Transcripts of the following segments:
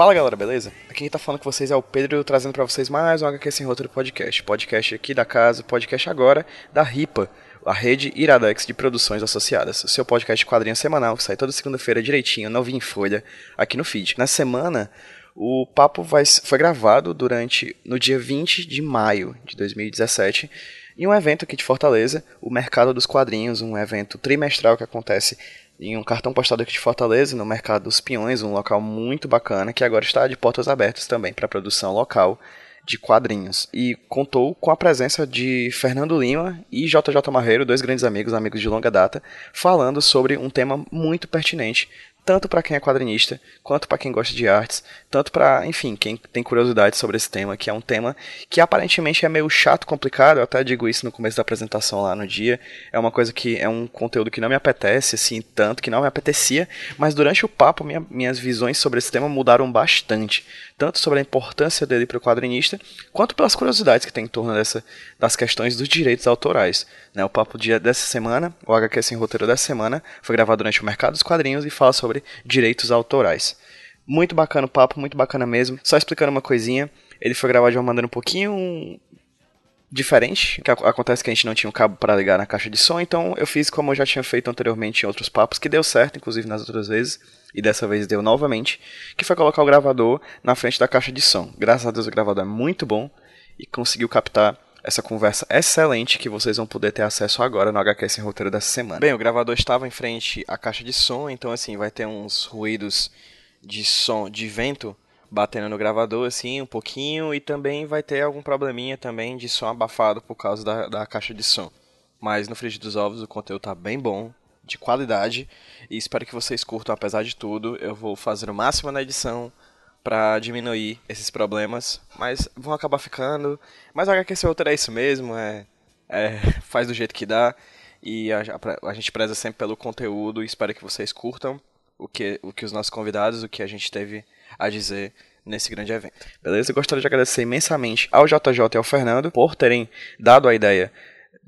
Fala galera, beleza? Aqui quem tá falando com vocês é o Pedro, trazendo para vocês mais um HQ Sem Roteiro Podcast. Podcast aqui da casa, podcast agora da RIPA, a rede Iradex de produções associadas. O seu podcast de quadrinho semanal que sai toda segunda-feira direitinho, novinho em folha, aqui no feed. Na semana, o papo vai, foi gravado durante no dia 20 de maio de 2017 em um evento aqui de Fortaleza, o Mercado dos Quadrinhos, um evento trimestral que acontece em um cartão postado aqui de Fortaleza, no Mercado dos Peões, um local muito bacana que agora está de portas abertas também para produção local de quadrinhos. E contou com a presença de Fernando Lima e JJ Marreiro, dois grandes amigos, amigos de longa data, falando sobre um tema muito pertinente tanto para quem é quadrinista, quanto para quem gosta de artes, tanto para, enfim, quem tem curiosidade sobre esse tema, que é um tema que aparentemente é meio chato, complicado, eu até digo isso no começo da apresentação lá no dia, é uma coisa que é um conteúdo que não me apetece, assim, tanto, que não me apetecia, mas durante o papo minha, minhas visões sobre esse tema mudaram bastante, tanto sobre a importância dele para o quadrinista, quanto pelas curiosidades que tem em torno dessa, das questões dos direitos autorais. Né? O papo dia dessa semana, o HQ Sem Roteiro dessa semana, foi gravado durante o Mercado dos Quadrinhos e fala sobre direitos autorais. Muito bacana o papo, muito bacana mesmo. Só explicando uma coisinha, ele foi gravado de uma maneira um pouquinho diferente, que acontece que a gente não tinha um cabo para ligar na caixa de som, então eu fiz como eu já tinha feito anteriormente em outros papos, que deu certo, inclusive nas outras vezes, e dessa vez deu novamente, que foi colocar o gravador na frente da caixa de som. Graças a Deus o gravador é muito bom e conseguiu captar essa conversa excelente que vocês vão poder ter acesso agora no HQ Sem Roteiro dessa semana. Bem, o gravador estava em frente à caixa de som, então assim, vai ter uns ruídos de som, de vento batendo no gravador assim um pouquinho e também vai ter algum probleminha também de som abafado por causa da, da caixa de som. Mas no Frigir dos Ovos o conteúdo tá bem bom, de qualidade e espero que vocês curtam apesar de tudo. Eu vou fazer o máximo na edição para diminuir esses problemas, mas vão acabar ficando. Mas a HQ outro é isso mesmo, é, é, faz do jeito que dá e a, a, a gente preza sempre pelo conteúdo e espero que vocês curtam o que, o que os nossos convidados, o que a gente teve a dizer nesse grande evento. Beleza? Eu gostaria de agradecer imensamente ao JJ e ao Fernando por terem dado a ideia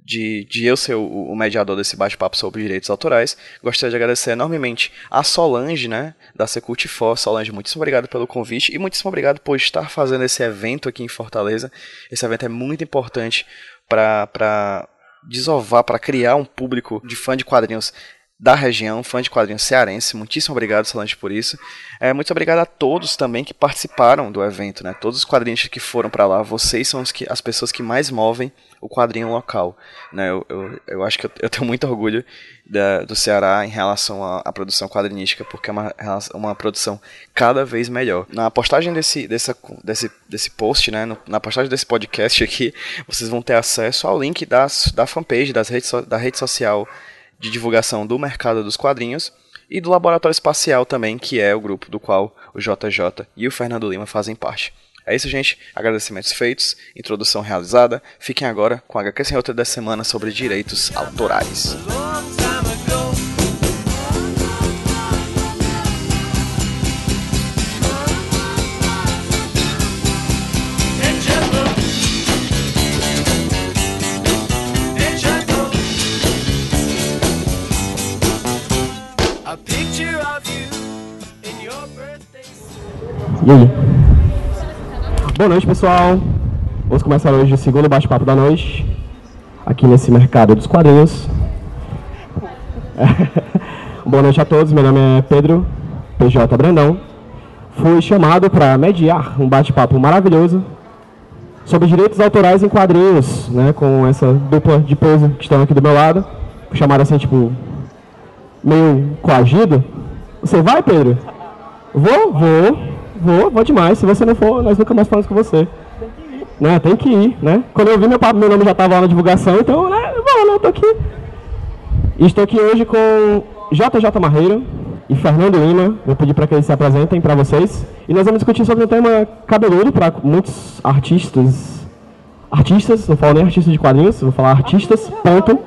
de, de eu ser o, o mediador desse bate-papo sobre direitos autorais. Gostaria de agradecer enormemente a Solange, né, da Secult For. Solange, muitíssimo obrigado pelo convite e muitíssimo obrigado por estar fazendo esse evento aqui em Fortaleza. Esse evento é muito importante para desovar, para criar um público de fã de quadrinhos da região, fã de quadrinhos cearense. Muitíssimo obrigado, Solange, por isso. É, muito obrigado a todos também que participaram do evento, né? Todos os quadrinhos que foram para lá, vocês são que, as pessoas que mais movem o quadrinho local, né? Eu, eu, eu acho que eu, eu tenho muito orgulho da, do Ceará em relação à, à, produção quadrinística, porque é uma, uma produção cada vez melhor. Na postagem desse, dessa, desse, desse post, né? No, na postagem desse podcast aqui, vocês vão ter acesso ao link das, da fanpage, das redes, da rede social de divulgação do mercado dos quadrinhos e do Laboratório Espacial também, que é o grupo do qual o JJ e o Fernando Lima fazem parte. É isso, gente. Agradecimentos feitos, introdução realizada. Fiquem agora com a HQ Sem Roteiro da semana sobre direitos autorais. E aí? Boa noite, pessoal. Vamos começar hoje o segundo bate-papo da noite, aqui nesse mercado dos quadrinhos. Boa noite a todos, meu nome é Pedro PJ Brandão. Fui chamado para mediar um bate-papo maravilhoso sobre direitos autorais em quadrinhos, né, com essa dupla de peso que estão aqui do meu lado. Fui chamado assim, tipo, meio coagido. Você vai, Pedro? Vou, vou. Vou, vou demais. Se você não for, nós nunca mais falamos com você. Tem que ir. Né? Tem que ir, né? Quando eu vi meu, meu nome já estava lá na divulgação, então, né? Vou, né? Tô aqui. E estou aqui hoje com JJ Marreiro e Fernando Lima. Vou pedir para que eles se apresentem para vocês. E nós vamos discutir sobre um tema cabeludo para muitos artistas. Artistas, não falo nem artistas de quadrinhos, vou falar artistas, ponto.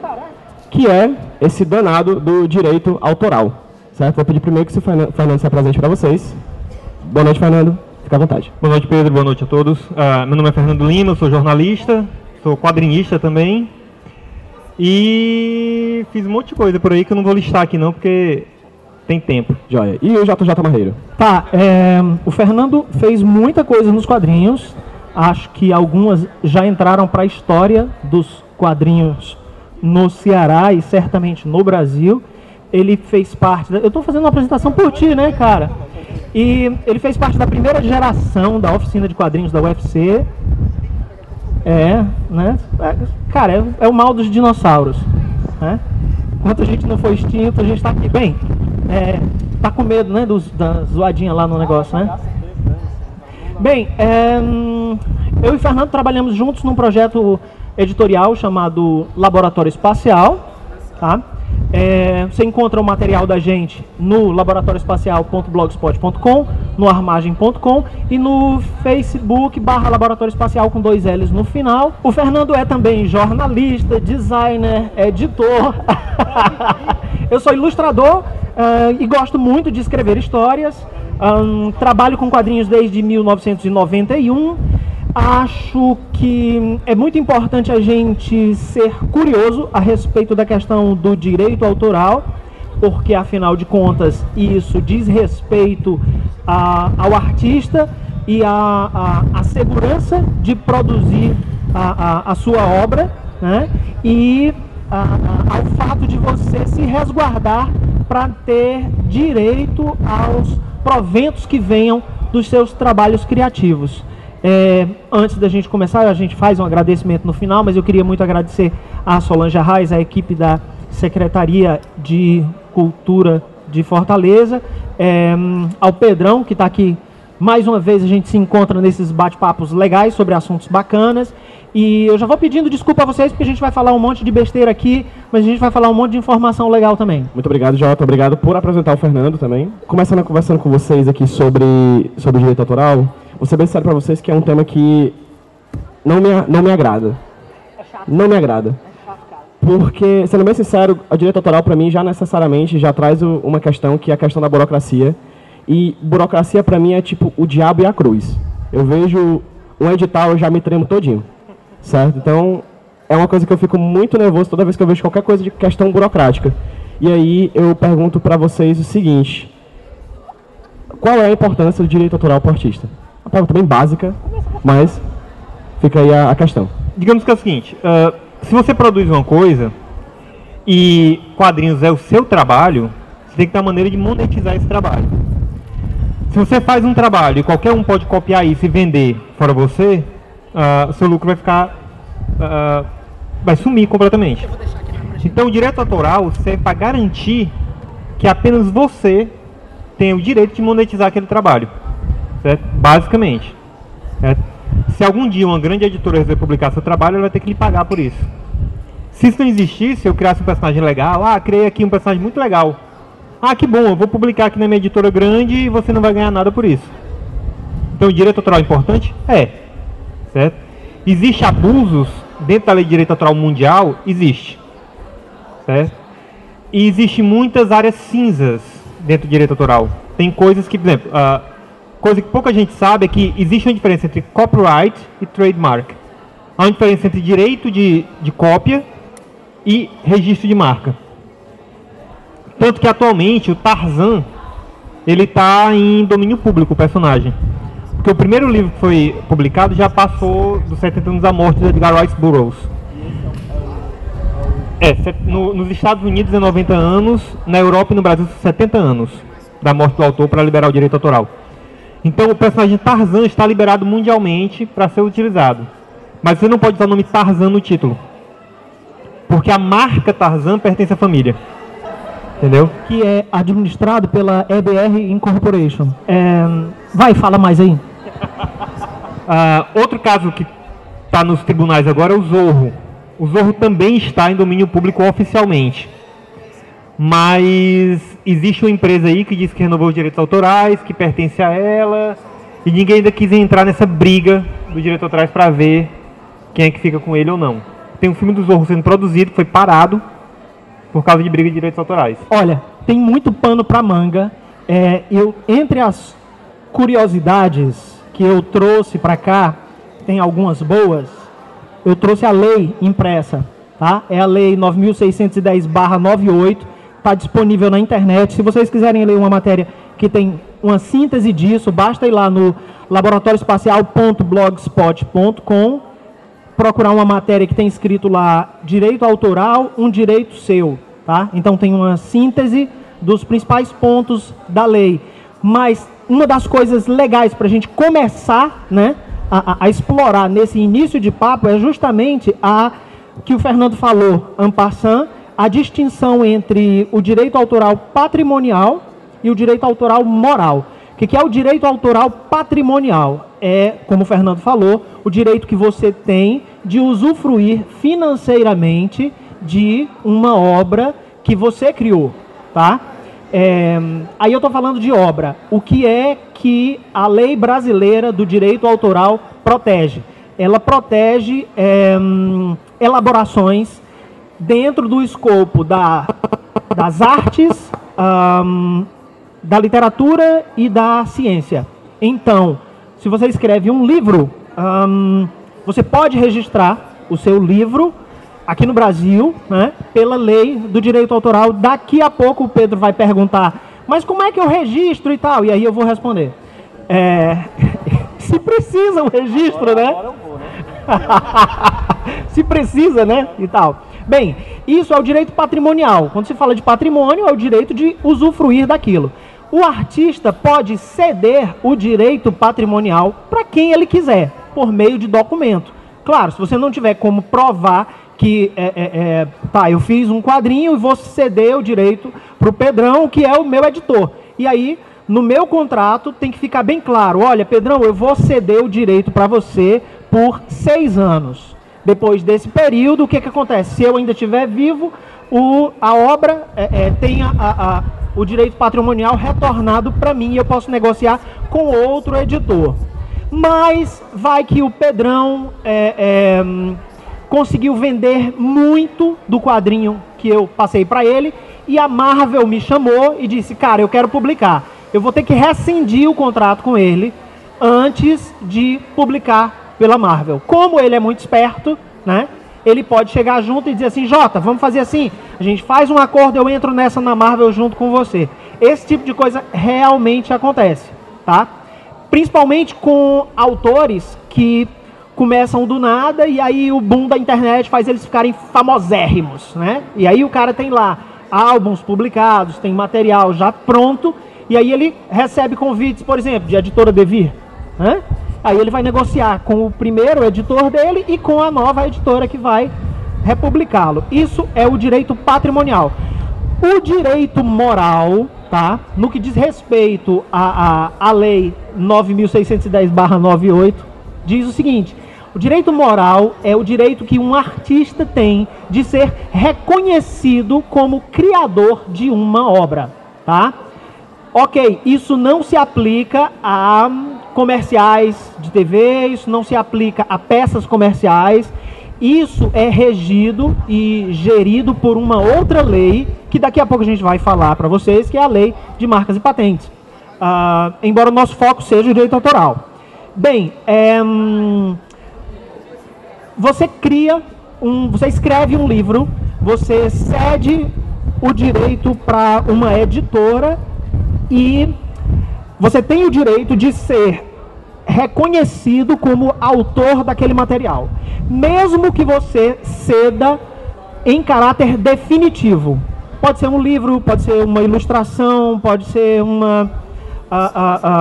Que é esse danado do direito autoral. Certo? Vou pedir primeiro que o Fernando se apresente para vocês. Boa noite, Fernando. Fica à vontade. Boa noite, Pedro. Boa noite a todos. Uh, meu nome é Fernando Lima, sou jornalista, sou quadrinista também. E fiz um monte de coisa por aí que eu não vou listar aqui não, porque tem tempo. Joia. E o JJ Marreiro? Tá, é, o Fernando fez muita coisa nos quadrinhos. Acho que algumas já entraram para a história dos quadrinhos no Ceará e certamente no Brasil. Ele fez parte. Da, eu estou fazendo uma apresentação por ti, né, cara? E ele fez parte da primeira geração da oficina de quadrinhos da UFC. É, né? É, cara, é, é o mal dos dinossauros. Né? Enquanto a gente não foi extinto, a gente está aqui. Bem, é, tá com medo, né, dos, da zoadinha lá no negócio, né? Bem, é, eu e Fernando trabalhamos juntos num projeto editorial chamado Laboratório Espacial, tá? É, você encontra o material da gente no laboratorioespacial.blogspot.com, no armagem.com e no Facebook barra Laboratório Espacial com dois L's no final. O Fernando é também jornalista, designer, editor. Eu sou ilustrador uh, e gosto muito de escrever histórias. Um, trabalho com quadrinhos desde 1991 acho que é muito importante a gente ser curioso a respeito da questão do direito autoral, porque afinal de contas isso diz respeito a, ao artista e a, a, a, segurança de produzir a, a, sua obra, né? e ao fato de você se resguardar para ter direito aos proventos que venham dos seus trabalhos criativos. É, antes da gente começar, a gente faz um agradecimento no final, mas eu queria muito agradecer a Solange Arraes, a equipe da Secretaria de Cultura de Fortaleza, é, ao Pedrão, que está aqui mais uma vez, a gente se encontra nesses bate-papos legais sobre assuntos bacanas. E eu já vou pedindo desculpa a vocês, porque a gente vai falar um monte de besteira aqui, mas a gente vai falar um monte de informação legal também. Muito obrigado, Jota. Obrigado por apresentar o Fernando também. Começando conversando com vocês aqui sobre, sobre direito autoral, vou ser bem sério para vocês que é um tema que não me, não me agrada. É não me agrada. Porque, sendo bem sincero, a direito autoral para mim já necessariamente já traz o, uma questão que é a questão da burocracia. E burocracia para mim é tipo o diabo e a cruz. Eu vejo um edital, eu já me tremo todinho. Certo? Então, é uma coisa que eu fico muito nervoso toda vez que eu vejo qualquer coisa de questão burocrática. E aí eu pergunto para vocês o seguinte: qual é a importância do direito autoral para o artista? Uma pergunta bem básica, mas fica aí a, a questão. Digamos que é o seguinte: uh, se você produz uma coisa e quadrinhos é o seu trabalho, você tem que uma maneira de monetizar esse trabalho. Se você faz um trabalho e qualquer um pode copiar isso e vender fora você, uh, seu lucro vai ficar. Uh, vai sumir completamente. Então, o direito autoral serve para garantir que apenas você tem o direito de monetizar aquele trabalho certo? Basicamente. Certo? Se algum dia uma grande editora resolver publicar seu trabalho, ela vai ter que lhe pagar por isso. Se isso não existisse, eu criasse um personagem legal, ah, criei aqui um personagem muito legal. Ah, que bom, eu vou publicar aqui na minha editora grande e você não vai ganhar nada por isso. Então, direito autoral é importante? É. Certo? Existe abusos dentro da lei de direito autoral mundial? Existe. Certo? E existe muitas áreas cinzas dentro do direito autoral. Tem coisas que, por exemplo, uh, coisa que pouca gente sabe é que existe uma diferença entre copyright e trademark. Há uma diferença entre direito de, de cópia e registro de marca. Tanto que atualmente o Tarzan ele está em domínio público, o personagem. Porque o primeiro livro que foi publicado já passou dos 70 anos da morte de Edgar Rice Burroughs. É, no, nos Estados Unidos é 90 anos, na Europa e no Brasil 70 anos da morte do autor para liberar o direito autoral. Então o personagem Tarzan está liberado mundialmente para ser utilizado. Mas você não pode usar o nome Tarzan no título. Porque a marca Tarzan pertence à família. Entendeu? Que é administrado pela EBR Incorporation. É... Vai, fala mais aí. uh, outro caso que está nos tribunais agora é o Zorro. O Zorro também está em domínio público oficialmente. Mas existe uma empresa aí que diz que renovou os direitos autorais, que pertence a ela, e ninguém ainda quis entrar nessa briga dos direitos autorais para ver quem é que fica com ele ou não. Tem um filme do Zorro sendo produzido, que foi parado por causa de briga de direitos autorais. Olha, tem muito pano para manga. É, eu entre as curiosidades que eu trouxe para cá, tem algumas boas. Eu trouxe a lei impressa, tá? É a lei 9610/98 tá disponível na internet. Se vocês quiserem ler uma matéria que tem uma síntese disso, basta ir lá no laboratorioespacial.blogspot.com, procurar uma matéria que tem escrito lá direito autoral, um direito seu, tá? Então tem uma síntese dos principais pontos da lei. Mas uma das coisas legais para a gente começar, né, a, a, a, explorar nesse início de papo é justamente a que o Fernando falou, Ampassan, a distinção entre o direito autoral patrimonial e o direito autoral moral. O que, é o direito autoral patrimonial? É, como o Fernando falou, o direito que você tem de usufruir financeiramente de uma obra que você criou, tá? É, aí eu estou falando de obra. O que é que a lei brasileira do direito autoral protege? Ela protege é, elaborações dentro do escopo da, das artes, um, da literatura e da ciência. Então, se você escreve um livro, um, você pode registrar o seu livro aqui no Brasil, né, pela lei do direito autoral. Daqui a pouco o Pedro vai perguntar, mas como é que eu registro e tal? E aí eu vou responder. É, se precisa um registro, agora, né? Agora vou, né? se precisa, né? E tal. Bem, isso é o direito patrimonial. Quando se fala de patrimônio, é o direito de usufruir daquilo. O artista pode ceder o direito patrimonial para quem ele quiser, por meio de documento. Claro, se você não tiver como provar que é, é, tá, eu fiz um quadrinho e vou ceder o direito para o Pedrão, que é o meu editor. E aí, no meu contrato, tem que ficar bem claro: olha, Pedrão, eu vou ceder o direito para você por seis anos. Depois desse período, o que, que acontece? Se eu ainda estiver vivo, o, a obra é, é, tem a, a, o direito patrimonial retornado para mim e eu posso negociar com outro editor. Mas vai que o Pedrão é, é conseguiu vender muito do quadrinho que eu passei para ele e a Marvel me chamou e disse: "Cara, eu quero publicar. Eu vou ter que rescindir o contrato com ele antes de publicar pela Marvel". Como ele é muito esperto, né? Ele pode chegar junto e dizer assim: "Jota, vamos fazer assim. A gente faz um acordo, eu entro nessa na Marvel junto com você". Esse tipo de coisa realmente acontece, tá? Principalmente com autores que começam do nada e aí o boom da internet faz eles ficarem famosérrimos, né? E aí o cara tem lá álbuns publicados, tem material já pronto e aí ele recebe convites, por exemplo, de editora Devir, né? Aí ele vai negociar com o primeiro editor dele e com a nova editora que vai republicá-lo. Isso é o direito patrimonial. O direito moral, tá? No que diz respeito à, à, à lei 9610/98, diz o seguinte: o direito moral é o direito que um artista tem de ser reconhecido como criador de uma obra, tá? Ok, isso não se aplica a comerciais de TV, isso não se aplica a peças comerciais. Isso é regido e gerido por uma outra lei que daqui a pouco a gente vai falar para vocês, que é a lei de marcas e patentes. Uh, embora o nosso foco seja o direito autoral. Bem, é, hum, você cria um, você escreve um livro, você cede o direito para uma editora e você tem o direito de ser reconhecido como autor daquele material, mesmo que você ceda em caráter definitivo. Pode ser um livro, pode ser uma ilustração, pode ser uma,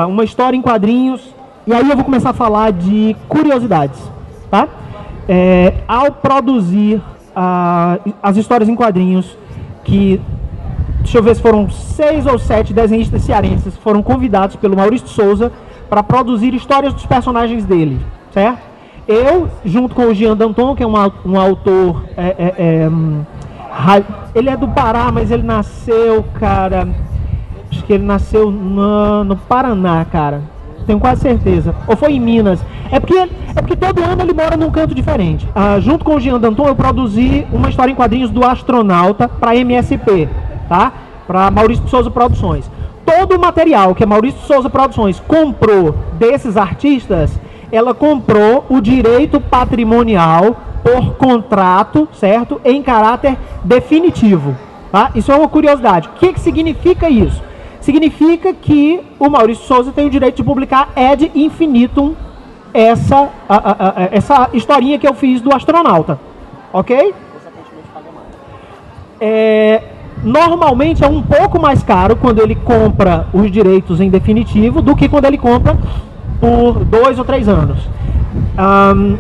uma história em quadrinhos. E aí eu vou começar a falar de curiosidades, tá? é, ao produzir as histórias em quadrinhos, que, deixa eu ver se foram seis ou sete desenhistas cearenses foram convidados pelo Maurício Souza para produzir histórias dos personagens dele, certo? Eu, junto com o Jean Danton, que é um, um autor. É, é, é, hum, ele é do Pará, mas ele nasceu, cara. Acho que ele nasceu no, no Paraná, cara tenho quase certeza. Ou foi em Minas. É porque, é porque todo ano ele mora num canto diferente. Ah, junto com o Jean Danton, eu produzi uma história em quadrinhos do astronauta para MSP, tá? Para Maurício Souza Produções. Todo o material que a Maurício Souza Produções comprou desses artistas, ela comprou o direito patrimonial por contrato, certo? Em caráter definitivo. Tá? Isso é uma curiosidade. O que, que significa isso? Significa que o Maurício Souza tem o direito de publicar ad infinitum essa, a, a, a, essa historinha que eu fiz do astronauta. Ok? É, normalmente é um pouco mais caro quando ele compra os direitos em definitivo do que quando ele compra por dois ou três anos. Um,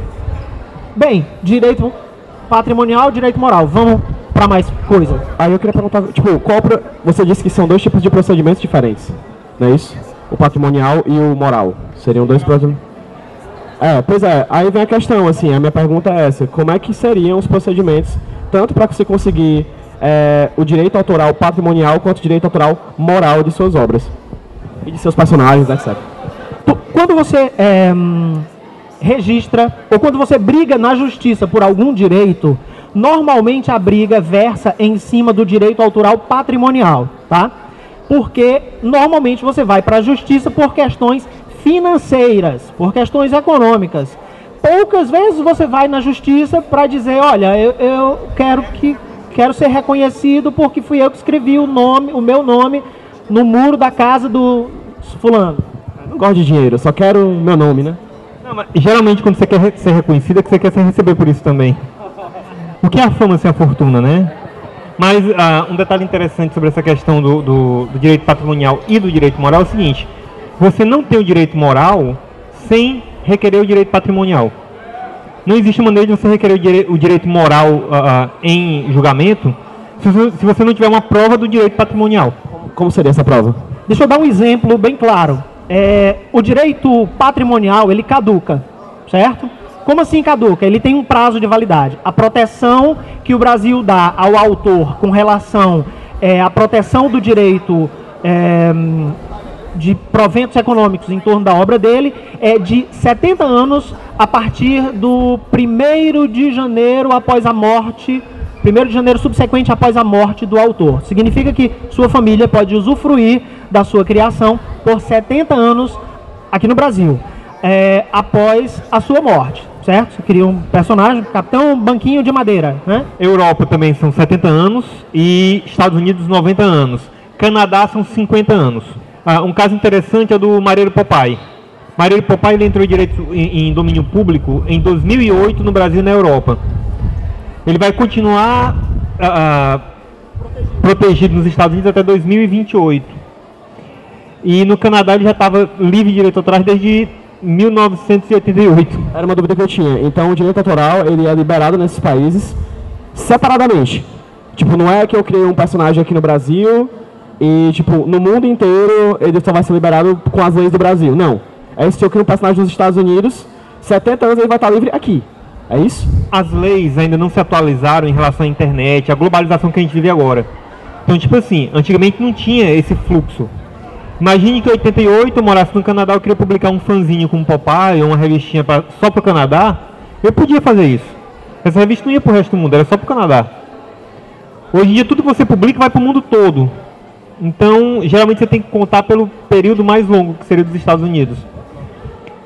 bem, direito patrimonial, direito moral. Vamos para mais coisa. Aí eu queria perguntar, tipo, pro... você disse que são dois tipos de procedimentos diferentes, não é isso? O patrimonial e o moral. Seriam dois procedimentos. É, pois é, aí vem a questão, assim, a minha pergunta é essa, como é que seriam os procedimentos, tanto para você conseguir é, o direito autoral patrimonial, quanto o direito autoral moral de suas obras, e de seus personagens, etc. Quando você é, registra, ou quando você briga na justiça por algum direito, normalmente a briga versa em cima do direito autoral patrimonial, tá? Porque normalmente você vai para a justiça por questões financeiras, por questões econômicas. Poucas vezes você vai na justiça para dizer, olha, eu, eu, quero que quero ser reconhecido porque fui eu que escrevi o nome, o meu nome no muro da casa do fulano. Eu não gosto de dinheiro, só quero meu nome, né? Não, mas geralmente quando você quer ser reconhecido é que você quer ser receber por isso também. O que é a fama sem a fortuna, né? Mas uh, um detalhe interessante sobre essa questão do, do, do, direito patrimonial e do direito moral é o seguinte: você não tem o direito moral sem requerer o direito patrimonial. Não existe maneira de você requerer o, dire o direito moral uh, em julgamento se, se, você não tiver uma prova do direito patrimonial. Como seria essa prova? Deixa eu dar um exemplo bem claro. É, o direito patrimonial ele caduca, certo? Como assim caduca? Ele tem um prazo de validade. A proteção que o Brasil dá ao autor com relação é, à proteção do direito é, de proventos econômicos em torno da obra dele é de 70 anos a partir do 1 de janeiro após a morte, 1 de janeiro subsequente após a morte do autor. Significa que sua família pode usufruir da sua criação por 70 anos aqui no Brasil, é, após a sua morte certo? Você cria um personagem, Capitão Banquinho de Madeira, né? Europa também são 70 anos e Estados Unidos 90 anos. Canadá são 50 anos. Ah, um caso interessante é do Mareiro Popeye. Mareiro Popeye ele entrou em, direito, em, em domínio público em 2008 no Brasil e na Europa. Ele vai continuar ah, ah, protegido nos Estados Unidos até 2028. E no Canadá ele já estava livre de direito atrás desde 1988. Era uma dúvida que eu tinha. Então o direito autoral ele é liberado nesses países separadamente. Tipo, não é que eu criei um personagem aqui no Brasil e, tipo, no mundo inteiro ele só vai ser liberado com as leis do Brasil. Não. É se eu crio um personagem nos Estados Unidos, 70 anos ele vai estar livre aqui. É isso? As leis ainda não se atualizaram em relação à internet, à globalização que a gente vive agora. Então, tipo assim, antigamente não tinha esse fluxo. Imagine que em 88 eu morasse no Canadá, eu queria publicar um fanzinho com um Popeye, uma revistinha pra, só o Canadá. Eu podia fazer isso. Essa revista não ia para o resto do mundo, era só para o Canadá. Hoje em dia tudo que você publica vai para o mundo todo. Então, geralmente você tem que contar pelo período mais longo, que seria dos Estados Unidos.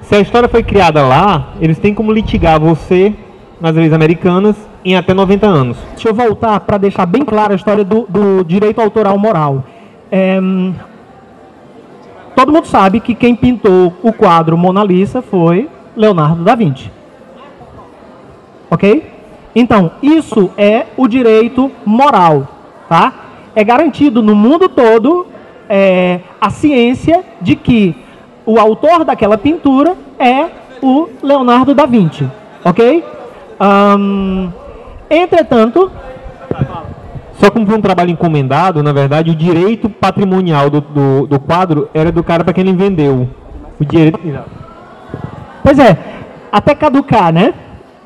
Se a história foi criada lá, eles têm como litigar você nas leis americanas em até 90 anos. Deixa eu voltar para deixar bem clara a história do, do direito autoral moral. É, todo mundo sabe que quem pintou o quadro Mona Lisa foi Leonardo da Vinci. Ok? Então, isso é o direito moral, tá? É garantido no mundo todo é, a ciência de que o autor daquela pintura é o Leonardo da Vinci, ok? Um, entretanto, só como foi um trabalho encomendado, na verdade, o direito patrimonial do, do, do quadro era do cara para quem ele vendeu. O direito. Pois é, até caducar, né?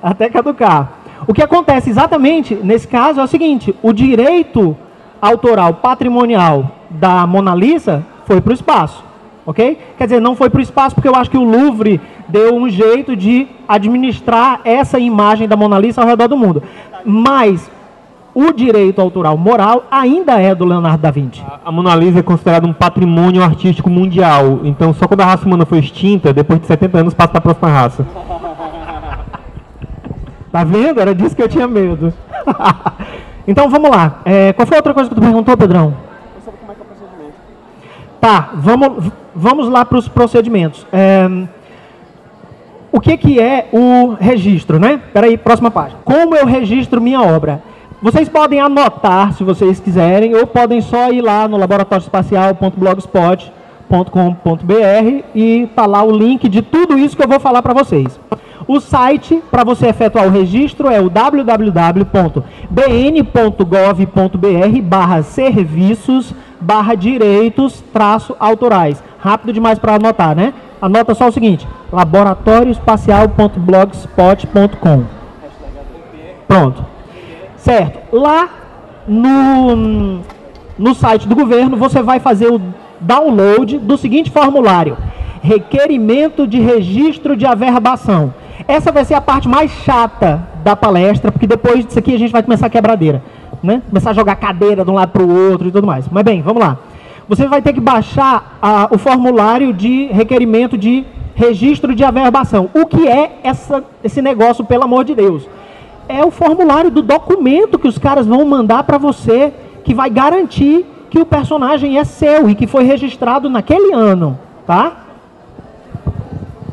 Até caducar. O que acontece exatamente nesse caso é o seguinte: o direito autoral patrimonial da Mona Lisa foi para o espaço. Ok? Quer dizer, não foi para o espaço porque eu acho que o Louvre deu um jeito de administrar essa imagem da Mona Lisa ao redor do mundo. Mas o direito autoral moral ainda é do Leonardo da Vinci. A Mona Lisa é considerada um patrimônio artístico mundial. Então, só quando a raça humana foi extinta, depois de 70 anos, passa para a próxima raça. tá vendo? Era disso que eu tinha medo. Então vamos lá. É, qual foi a outra coisa que tu perguntou, Pedrão? Tá, vamos, vamos lá para os procedimentos. É, o que, que é o registro, né? Peraí, próxima página. Como eu registro minha obra? Vocês podem anotar, se vocês quiserem, ou podem só ir lá no laboratorioespacial.blogspot.com.br e tá lá o link de tudo isso que eu vou falar para vocês. O site para você efetuar o registro é o www.bn.gov.br barra serviços barra direitos traço autorais. Rápido demais para anotar, né? Anota só o seguinte, laboratorioespacial.blogspot.com Pronto. Certo. Lá no, no site do governo você vai fazer o download do seguinte formulário: requerimento de registro de averbação. Essa vai ser a parte mais chata da palestra, porque depois disso aqui a gente vai começar a quebradeira, né? Começar a jogar cadeira de um lado para o outro e tudo mais. Mas bem, vamos lá. Você vai ter que baixar a, o formulário de requerimento de registro de averbação. O que é essa, esse negócio, pelo amor de Deus? é o formulário do documento que os caras vão mandar para você, que vai garantir que o personagem é seu e que foi registrado naquele ano, tá?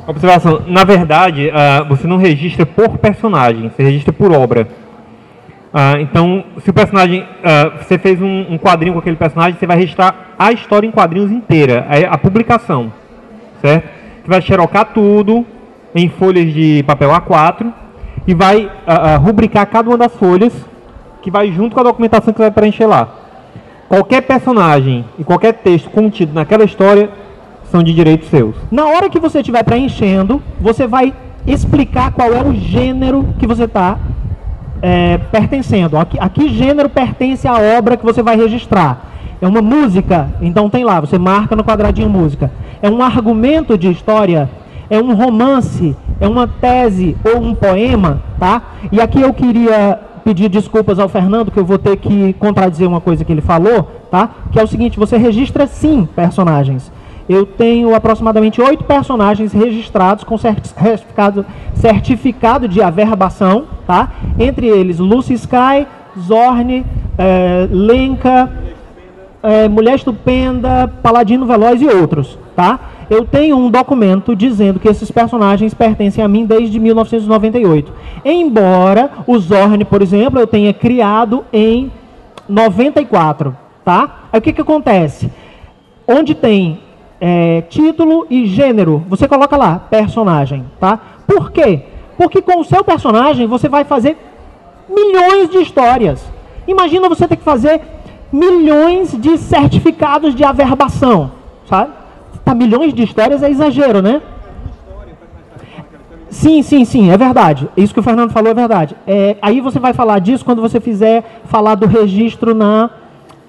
Observação, na verdade, uh, você não registra por personagem, você registra por obra. Uh, então, se o personagem, uh, você fez um, um, quadrinho com aquele personagem, você vai registrar a história em quadrinhos inteira, a, a publicação, certo? Você vai xerocar tudo em folhas de papel A4 e vai rubricar cada uma das folhas que vai junto com a documentação que você vai preencher lá. Qualquer personagem e qualquer texto contido naquela história são de direitos seus. Na hora que você estiver preenchendo, você vai explicar qual é o gênero que você está é, pertencendo. A que, a que gênero pertence a obra que você vai registrar? É uma música? Então tem lá, você marca no quadradinho música. É um argumento de história? É um romance? é uma tese ou um poema, tá? E aqui eu queria pedir desculpas ao Fernando, que eu vou ter que contradizer uma coisa que ele falou, tá? Que é o seguinte, você registra sim personagens. Eu tenho aproximadamente oito personagens registrados com certificado, certificado de averbação, tá? Entre eles Lucy Sky, Zorn, é, Lenka, é, Mulher Estupenda, Paladino Veloz e outros, tá? eu tenho um documento dizendo que esses personagens pertencem a mim desde 1998. Embora o Zorn, por exemplo, eu tenha criado em 94, tá? Aí o que, que acontece? Onde tem é, título e gênero, você coloca lá, personagem, tá? Por quê? Porque com o seu personagem você vai fazer milhões de histórias. Imagina você ter que fazer milhões de certificados de averbação, sabe? Tá, milhões de histórias é exagero, né? Sim, sim, sim, é verdade. Isso que o Fernando falou é verdade. É, aí você vai falar disso quando você fizer falar do registro na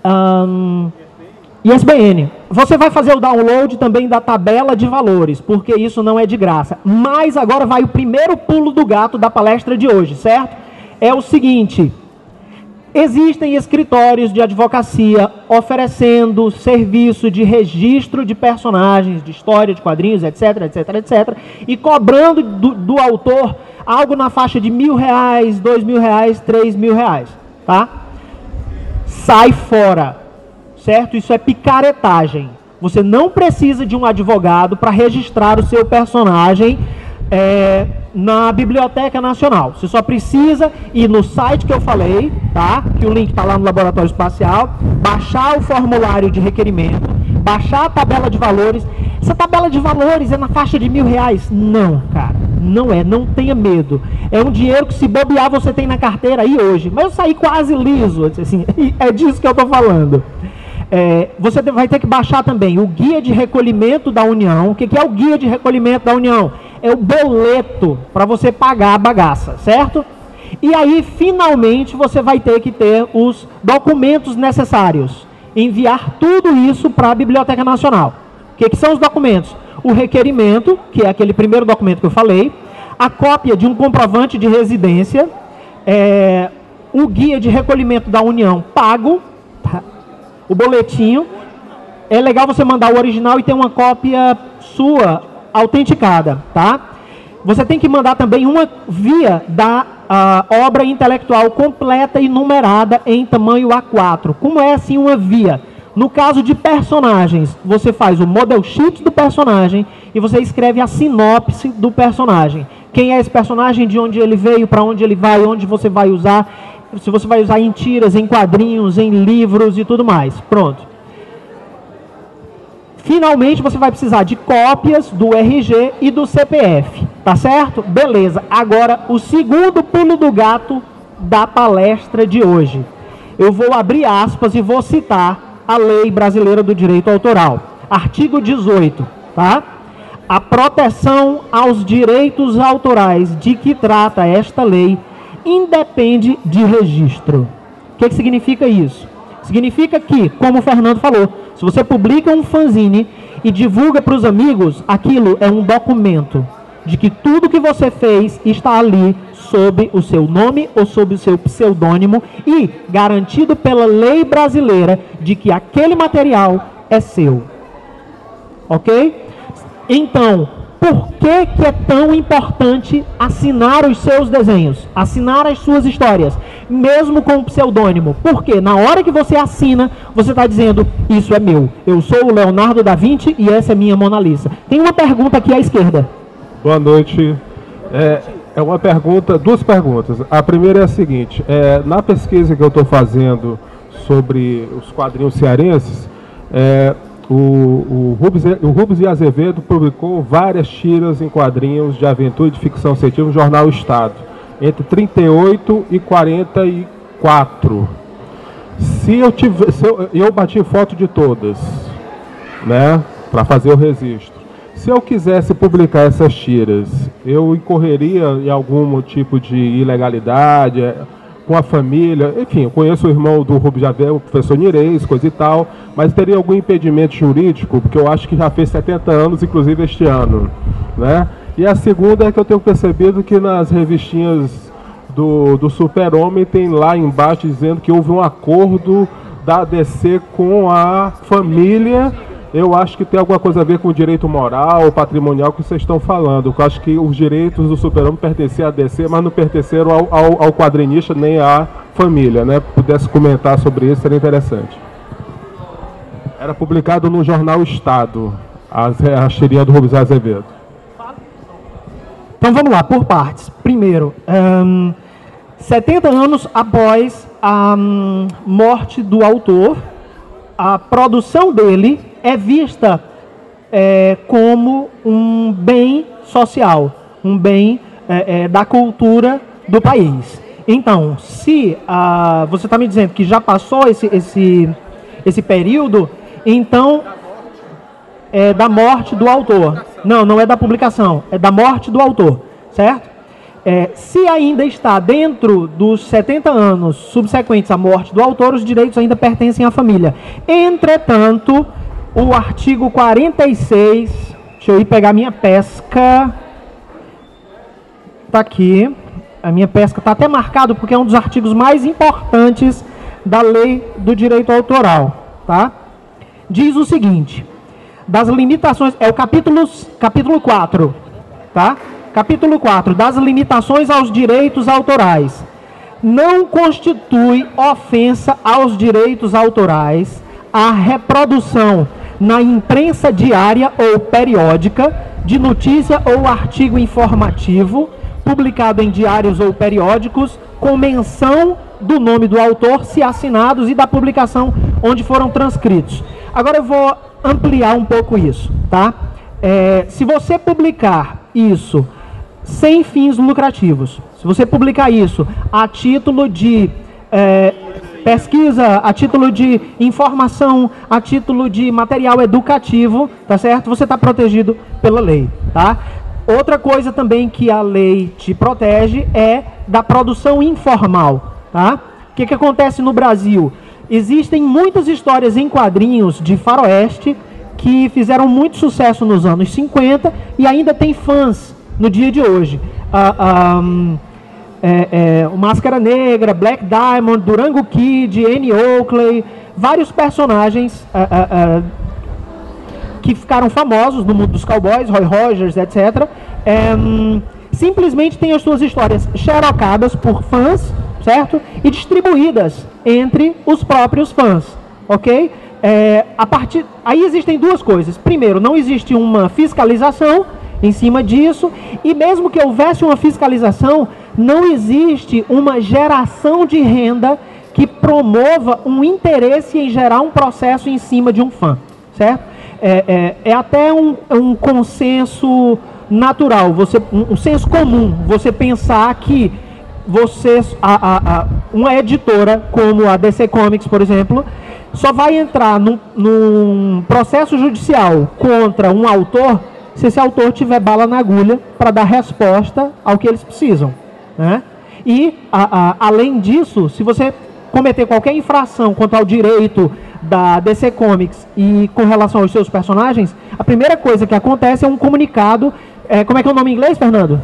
um, ISBN. Você vai fazer o download também da tabela de valores, porque isso não é de graça. Mas agora vai o primeiro pulo do gato da palestra de hoje, certo? É o seguinte: Existem escritórios de advocacia oferecendo serviço de registro de personagens, de história, de quadrinhos, etc, etc, etc, e cobrando do, do autor algo na faixa de mil reais, dois mil reais, três mil reais, tá? Sai fora, certo? Isso é picaretagem. Você não precisa de um advogado para registrar o seu personagem é, na Biblioteca Nacional. Você só precisa ir no site que eu falei, tá? Que o link está lá no Laboratório Espacial, baixar o formulário de requerimento, baixar a tabela de valores. Essa tabela de valores é na faixa de mil reais? Não, cara. Não é, não tenha medo. É um dinheiro que se bobear você tem na carteira aí hoje. Mas eu saí quase liso, assim, é disso que eu estou falando. É, você vai ter que baixar também o guia de recolhimento da União. O que, que é o guia de recolhimento da União? É o boleto para você pagar a bagaça, certo? E aí, finalmente, você vai ter que ter os documentos necessários. Enviar tudo isso para a Biblioteca Nacional. O que, que são os documentos? O requerimento, que é aquele primeiro documento que eu falei, a cópia de um comprovante de residência, é, o guia de recolhimento da União pago? O boletinho. É legal você mandar o original e ter uma cópia sua autenticada, tá? Você tem que mandar também uma via da a obra intelectual completa e numerada em tamanho A4. Como é assim uma via? No caso de personagens, você faz o model sheet do personagem e você escreve a sinopse do personagem. Quem é esse personagem, de onde ele veio, para onde ele vai, onde você vai usar, se você vai usar em tiras, em quadrinhos, em livros e tudo mais. Pronto. Finalmente você vai precisar de cópias do RG e do CPF, tá certo? Beleza. Agora o segundo pulo do gato da palestra de hoje. Eu vou abrir aspas e vou citar a Lei Brasileira do Direito Autoral, artigo 18, tá? A proteção aos direitos autorais de que trata esta lei independe de registro. O que, que significa isso? Significa que, como o Fernando falou, se você publica um fanzine e divulga para os amigos, aquilo é um documento de que tudo que você fez está ali sob o seu nome ou sob o seu pseudônimo e garantido pela lei brasileira de que aquele material é seu. Ok? Então, por que, que é tão importante assinar os seus desenhos, assinar as suas histórias, mesmo com pseudônimo? Porque na hora que você assina, você está dizendo: Isso é meu. Eu sou o Leonardo da Vinci e essa é minha Mona Lisa. Tem uma pergunta aqui à esquerda. Boa noite. É, é uma pergunta, duas perguntas. A primeira é a seguinte: é, na pesquisa que eu estou fazendo sobre os quadrinhos cearenses, é, o, o, Rubens, o Rubens e Azevedo publicou várias tiras em quadrinhos de aventura e de ficção científica no jornal Estado, entre 38 e 44. Se eu tiver, se eu, eu bati foto de todas, né, para fazer o registro. Se eu quisesse publicar essas tiras, eu incorreria em algum tipo de ilegalidade? Com a família. Enfim, eu conheço o irmão do Rubens Javé, o professor Nirez, coisa e tal, mas teria algum impedimento jurídico, porque eu acho que já fez 70 anos, inclusive este ano. Né? E a segunda é que eu tenho percebido que nas revistinhas do, do Super-Homem tem lá embaixo dizendo que houve um acordo da DC com a família eu acho que tem alguma coisa a ver com o direito moral, patrimonial que vocês estão falando. Eu acho que os direitos do super-homem pertenciam à DC, mas não pertenceram ao, ao, ao, quadrinista nem à família, né? Pudesse comentar sobre isso, seria interessante. Era publicado no jornal Estado, a, a tirinha do Rubens Azevedo. Então vamos lá, por partes. Primeiro, um, 70 anos após a um, morte do autor, a produção dele é vista é, como um bem social, um bem é, é, da cultura do país. Então, se ah, você está me dizendo que já passou esse, esse, esse período, então é da morte do autor. Não, não é da publicação, é da morte do autor, certo? É, se ainda está dentro dos 70 anos subsequentes à morte do autor, os direitos ainda pertencem à família. Entretanto, o artigo 46. Deixa eu ir pegar minha pesca. Está aqui. A minha pesca está até marcado porque é um dos artigos mais importantes da lei do direito autoral. Tá? Diz o seguinte: das limitações. É o capítulo, capítulo 4. Tá? Capítulo 4. Das limitações aos direitos autorais. Não constitui ofensa aos direitos autorais a reprodução na imprensa diária ou periódica de notícia ou artigo informativo publicado em diários ou periódicos com menção do nome do autor, se assinados e da publicação onde foram transcritos. Agora eu vou ampliar um pouco isso, tá? É, se você publicar isso sem fins lucrativos, se você publicar isso a título de é, pesquisa a título de informação, a título de material educativo, tá certo? Você está protegido pela lei, tá? Outra coisa também que a lei te protege é da produção informal, tá? O que, que acontece no Brasil? Existem muitas histórias em quadrinhos de faroeste que fizeram muito sucesso nos anos 50 e ainda tem fãs no dia de hoje. Uh, um, é, é, Máscara Negra, Black Diamond, Durango Kid, Annie Oakley, vários personagens é, é, é, que ficaram famosos no mundo dos cowboys, Roy Rogers, etc. simplesmente tem as suas histórias xerocadas por fãs, certo? E distribuídas entre os próprios fãs, ok? É, a partir, aí existem duas coisas. Primeiro, não existe uma fiscalização em cima disso, e mesmo que houvesse uma fiscalização, não existe uma geração de renda que promova um interesse em gerar um processo em cima de um fã, certo? É, é, é até um, um, consenso natural, você, um, um, senso comum, você pensar que você, a, a, a, uma editora como a DC Comics, por exemplo, só vai entrar num, num processo judicial contra um autor se esse autor tiver bala na agulha para dar resposta ao que eles precisam. Né? E, a, a, além disso, se você cometer qualquer infração contra o direito da DC Comics e com relação aos seus personagens, a primeira coisa que acontece é um comunicado. É, como é que é o nome em inglês, Fernando?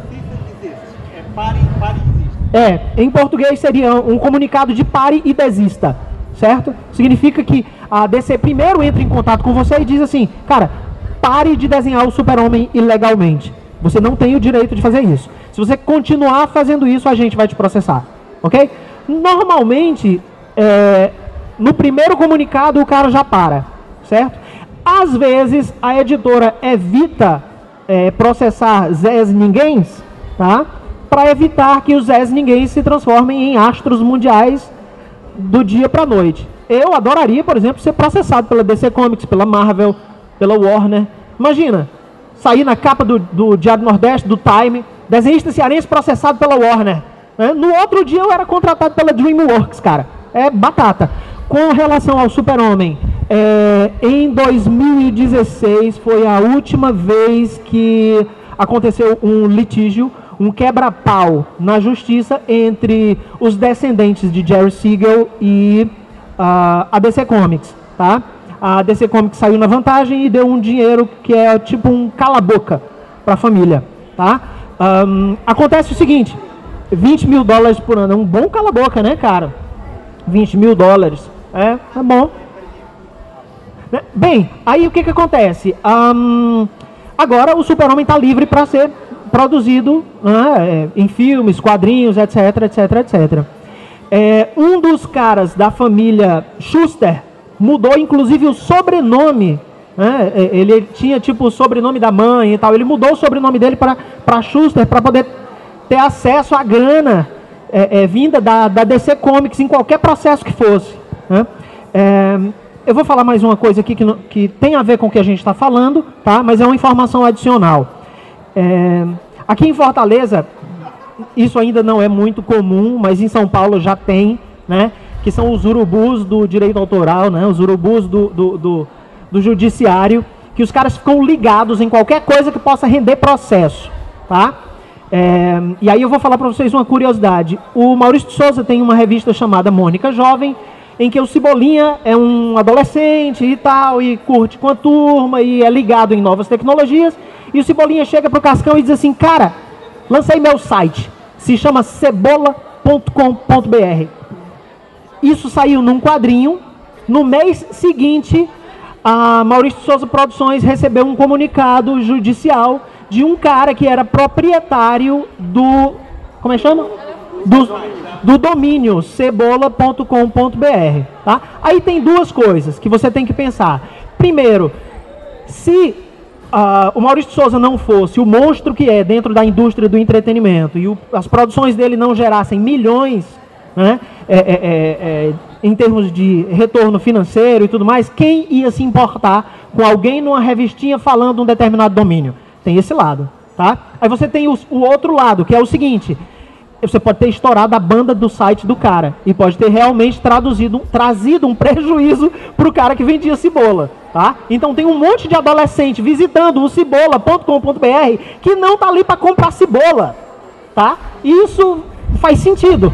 É, pare, pare é, em português seria um comunicado de pare e desista, certo? Significa que a DC primeiro entra em contato com você e diz assim, cara, pare de desenhar o super-homem ilegalmente. Você não tem o direito de fazer isso. Se você continuar fazendo isso, a gente vai te processar. Ok? Normalmente, é, no primeiro comunicado, o cara já para. Certo? Às vezes, a editora evita é, processar Zés Ninguém, tá? Para evitar que os Zés Ninguém se transformem em astros mundiais do dia para noite. Eu adoraria, por exemplo, ser processado pela DC Comics, pela Marvel, pela Warner. Imagina, sair na capa do, do Diário Nordeste, do Time, desenhista cearense processado pela Warner. Né? No outro dia eu era contratado pela DreamWorks, cara. É batata. Com relação ao Super-Homem, é, em 2016 foi a última vez que aconteceu um litígio, um quebra-pau na justiça entre os descendentes de Jerry Siegel e uh, a DC Comics, tá? A DC Comics saiu na vantagem e deu um dinheiro que é tipo um cala-boca para a família, tá? Um, acontece o seguinte, 20 mil dólares por ano, é um bom cala-boca, né, cara? 20 mil dólares, é, é bom. Né? Bem, aí o que que acontece? Um, agora o Super-Homem está livre para ser produzido né, é, em filmes, quadrinhos, etc, etc, etc. É, um dos caras da família Schuster mudou inclusive o sobrenome. Né? É, ele tinha tipo o sobrenome da mãe e tal. Ele mudou o sobrenome dele para Schuster para poder ter acesso à grana é, é, vinda da, da DC Comics em qualquer processo que fosse. Né? É, eu vou falar mais uma coisa aqui que, que tem a ver com o que a gente está falando, tá? mas é uma informação adicional. É, aqui em Fortaleza, isso ainda não é muito comum, mas em São Paulo já tem, né? Que são os urubus do direito autoral, né? os urubus do, do, do, do judiciário, que os caras ficam ligados em qualquer coisa que possa render processo. Tá? É, e aí eu vou falar para vocês uma curiosidade. O Maurício de Souza tem uma revista chamada Mônica Jovem, em que o Cebolinha é um adolescente e tal, e curte com a turma, e é ligado em novas tecnologias. E o Cebolinha chega para o Cascão e diz assim, cara, lancei meu site, se chama cebola.com.br. Isso saiu num quadrinho. No mês seguinte, a Maurício Souza Produções recebeu um comunicado judicial de um cara que era proprietário do. Como é que chama? Do, do domínio cebola.com.br. Tá? Aí tem duas coisas que você tem que pensar. Primeiro, se uh, o Maurício Souza não fosse o monstro que é dentro da indústria do entretenimento e o, as produções dele não gerassem milhões né? É, é, é, é, em termos de retorno financeiro e tudo mais, quem ia se importar com alguém numa revistinha falando um determinado domínio? Tem esse lado, tá? Aí você tem o, o outro lado, que é o seguinte, você pode ter estourado a banda do site do cara e pode ter realmente traduzido, trazido um prejuízo para o cara que vendia cebola, tá? Então tem um monte de adolescente visitando o cebola.com.br que não tá ali para comprar cebola, tá? Isso faz sentido,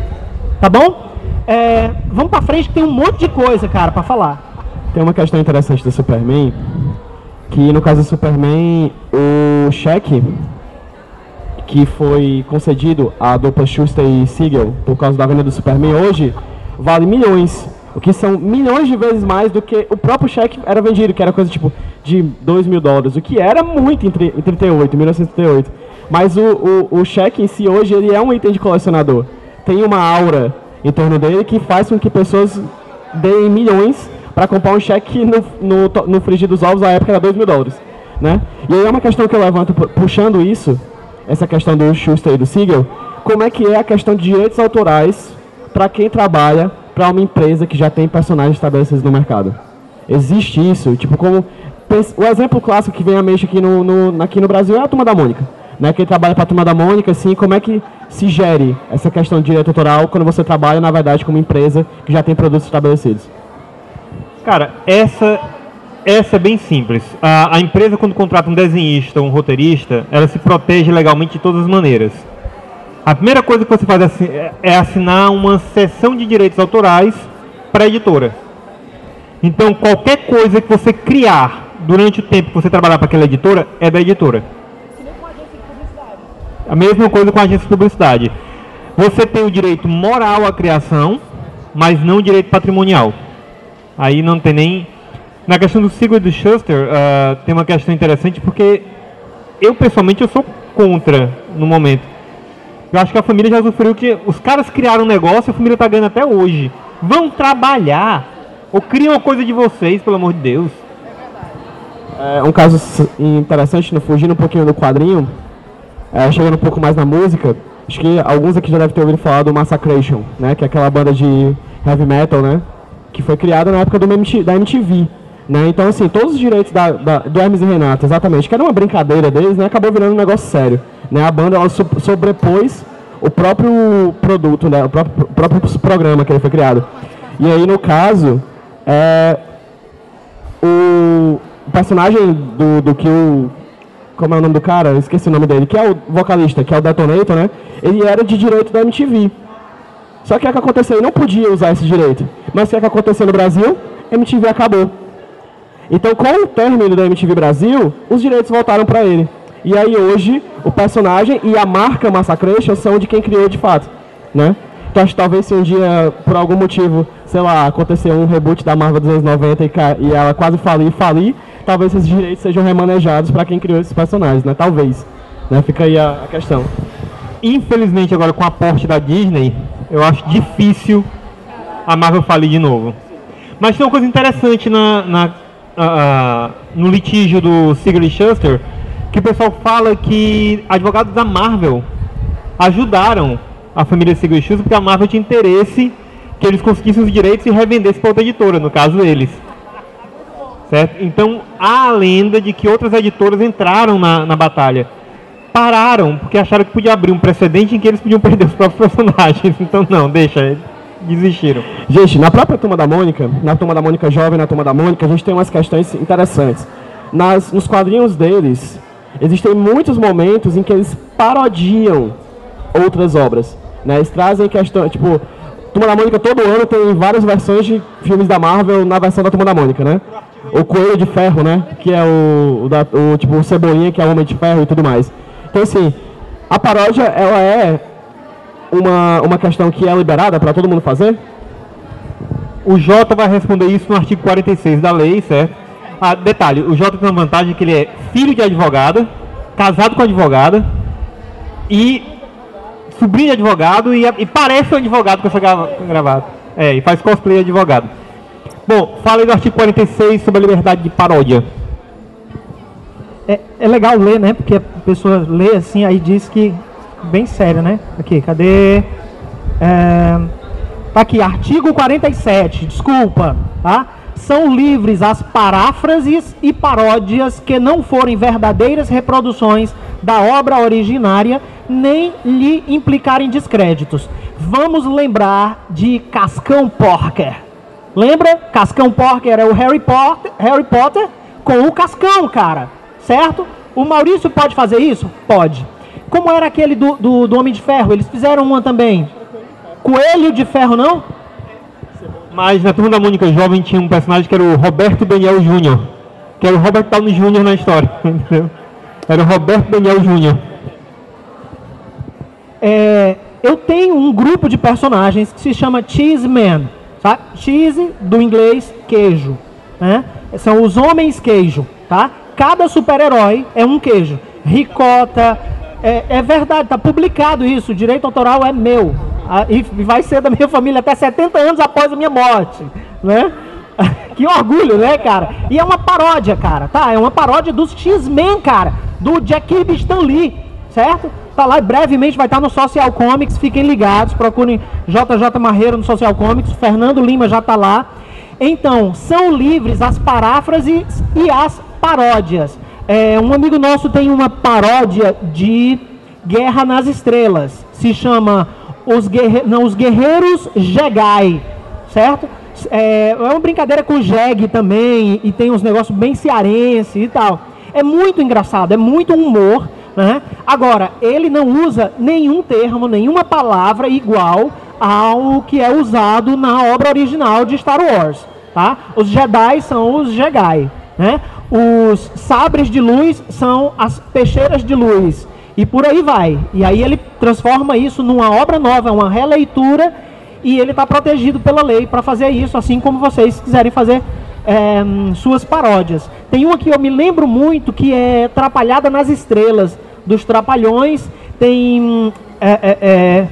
Tá bom? É, vamos pra frente que tem um monte de coisa, cara, para falar. Tem uma questão interessante do Superman, que no caso do Superman, o cheque que foi concedido à dupla Schuster e Siegel por causa da venda do Superman hoje vale milhões. O que são milhões de vezes mais do que o próprio cheque era vendido, que era coisa tipo de 2 mil dólares, o que era muito em 38, 1938. Mas o, o, o cheque em si hoje ele é um item de colecionador. Tem uma aura em torno dele que faz com que pessoas deem milhões para comprar um cheque no, no, no frigir dos ovos, na época era 2 mil dólares. Né? E aí é uma questão que eu levanto puxando isso, essa questão do Schuster e do Siegel, como é que é a questão de direitos autorais para quem trabalha para uma empresa que já tem personagens estabelecidos no mercado. Existe isso, tipo como o exemplo clássico que vem à mente aqui no, no, aqui no Brasil é a Turma da Mônica. Né? Quem trabalha para a Turma da Mônica, assim, como é que se gere essa questão de direito autoral quando você trabalha, na verdade, como empresa que já tem produtos estabelecidos? Cara, essa, essa é bem simples. A, a empresa, quando contrata um desenhista ou um roteirista, ela se protege legalmente de todas as maneiras. A primeira coisa que você faz é, é assinar uma cessão de direitos autorais para a editora. Então, qualquer coisa que você criar durante o tempo que você trabalhar para aquela editora é da editora. A mesma coisa com a agência de publicidade. Você tem o direito moral à criação, mas não o direito patrimonial. Aí não tem nem. Na questão do Sigurd do Schuster, uh, tem uma questão interessante porque eu pessoalmente eu sou contra no momento. Eu acho que a família já sofreu que os caras criaram um negócio e a família está ganhando até hoje. Vão trabalhar. Ou criam uma coisa de vocês, pelo amor de Deus. É, um caso interessante, fugindo um pouquinho do quadrinho, é, chegando um pouco mais na música, acho que alguns aqui já devem ter ouvido falar do Massacration, né? Que é aquela banda de heavy metal, né? Que foi criada na época MTV, da MTV. Né? Então, assim, todos os direitos da, da, do Hermes e Renato, exatamente, que era uma brincadeira deles, né? acabou virando um negócio sério. Né? A banda ela sobrepôs o próprio produto, né? o, próprio, próprio programa que ele foi criado. E aí, no caso, é, o personagem do, do que o. Como é o nome do cara? Eu esqueci o nome dele, que é o vocalista, que é o Detonator, né? Ele era de direito da MTV. Só que o que aconteceu? Ele não podia usar esse direito. Mas o que aconteceu no Brasil? MTV acabou. Então, com o término da MTV Brasil, os direitos voltaram para ele. E aí hoje, o personagem e a marca Massacration são de quem criou de fato, né? Então acho que talvez se um dia, por algum motivo, sei lá, acontecer um reboot da Marvel dos anos 90 e, e ela quase falir, falir, talvez esses direitos sejam remanejados para quem criou esses personagens, né? Talvez. Né? Fica aí a, a questão. Infelizmente agora com a aporte da Disney, eu acho difícil a Marvel falir de novo. Mas tem uma coisa interessante na, na uh, no litígio do Sigurd Schuster, que o pessoal fala que advogados da Marvel ajudaram a família Sigurd Schuster porque a Marvel tinha interesse que eles conseguissem os direitos e revendessem para outra editora, no caso eles. Certo? Então há a lenda de que outras editoras entraram na, na batalha. Pararam, porque acharam que podia abrir um precedente em que eles podiam perder os próprios personagens. Então não, deixa, desistiram. Gente, na própria Turma da Mônica, na Turma da Mônica Jovem, na Turma da Mônica, a gente tem umas questões interessantes. Nas, nos quadrinhos deles, existem muitos momentos em que eles parodiam outras obras. Né? Eles trazem questões, tipo, Turma da Mônica todo ano tem várias versões de filmes da Marvel na versão da Turma da Mônica, né? O Coelho de Ferro, né? Que é o, o, da, o tipo, o Cebolinha, que é o Homem de Ferro e tudo mais. Então, assim, a paródia, ela é uma, uma questão que é liberada para todo mundo fazer? O Jota vai responder isso no artigo 46 da lei, certo? Ah, detalhe, o Jota tem uma vantagem que ele é filho de advogada, casado com advogada e sobrinho de advogado e, e parece um advogado com essa gravata. É, e faz cosplay de advogado. Bom, fala aí do artigo 46 sobre a liberdade de paródia. É, é legal ler, né? Porque a pessoa lê assim, aí diz que bem séria, né? Aqui, cadê? É, tá aqui, artigo 47, desculpa, tá? São livres as paráfrases e paródias que não forem verdadeiras reproduções da obra originária, nem lhe implicarem descréditos. Vamos lembrar de Cascão Porker. Lembra? Cascão Porker é o Harry Potter, Harry Potter com o Cascão, cara. Certo? O Maurício pode fazer isso? Pode. Como era aquele do, do, do Homem de Ferro? Eles fizeram uma também. Coelho de Ferro, não? Mas na Turma da Mônica Jovem tinha um personagem que era o Roberto Daniel Júnior. Que era o Robert Downey Jr. na história. Entendeu? Era o Roberto Daniel Júnior. É, eu tenho um grupo de personagens que se chama Cheese Man. Tá? Cheese, do inglês, queijo. Né? São os homens queijo. Tá? Cada super-herói é um queijo. Ricota, É, é verdade, está publicado isso. O direito autoral é meu. Ah, e vai ser da minha família até 70 anos após a minha morte. Né? que orgulho, né, cara? E é uma paródia, cara, tá? É uma paródia dos X-Men, cara. Do Jack Kirby Stan Lee, certo? Tá lá, brevemente vai estar no Social Comics, fiquem ligados, procurem JJ Marreiro no Social Comics, Fernando Lima já tá lá. Então, são livres as paráfrases e as paródias. É, um amigo nosso tem uma paródia de Guerra nas Estrelas. Se chama Os, Guerre... Não, Os Guerreiros Jegai, certo? É, é uma brincadeira com jegue também, e tem uns negócios bem cearense e tal. É muito engraçado, é muito humor. Né? Agora, ele não usa nenhum termo, nenhuma palavra igual ao que é usado na obra original de Star Wars. Tá? Os Jedi são os Jegai. Né? Os sabres de luz são as peixeiras de luz. E por aí vai. E aí ele transforma isso numa obra nova, uma releitura, e ele está protegido pela lei para fazer isso, assim como vocês quiserem fazer é, suas paródias. Tem uma que eu me lembro muito que é Trapalhada nas Estrelas, dos Trapalhões. Tem é,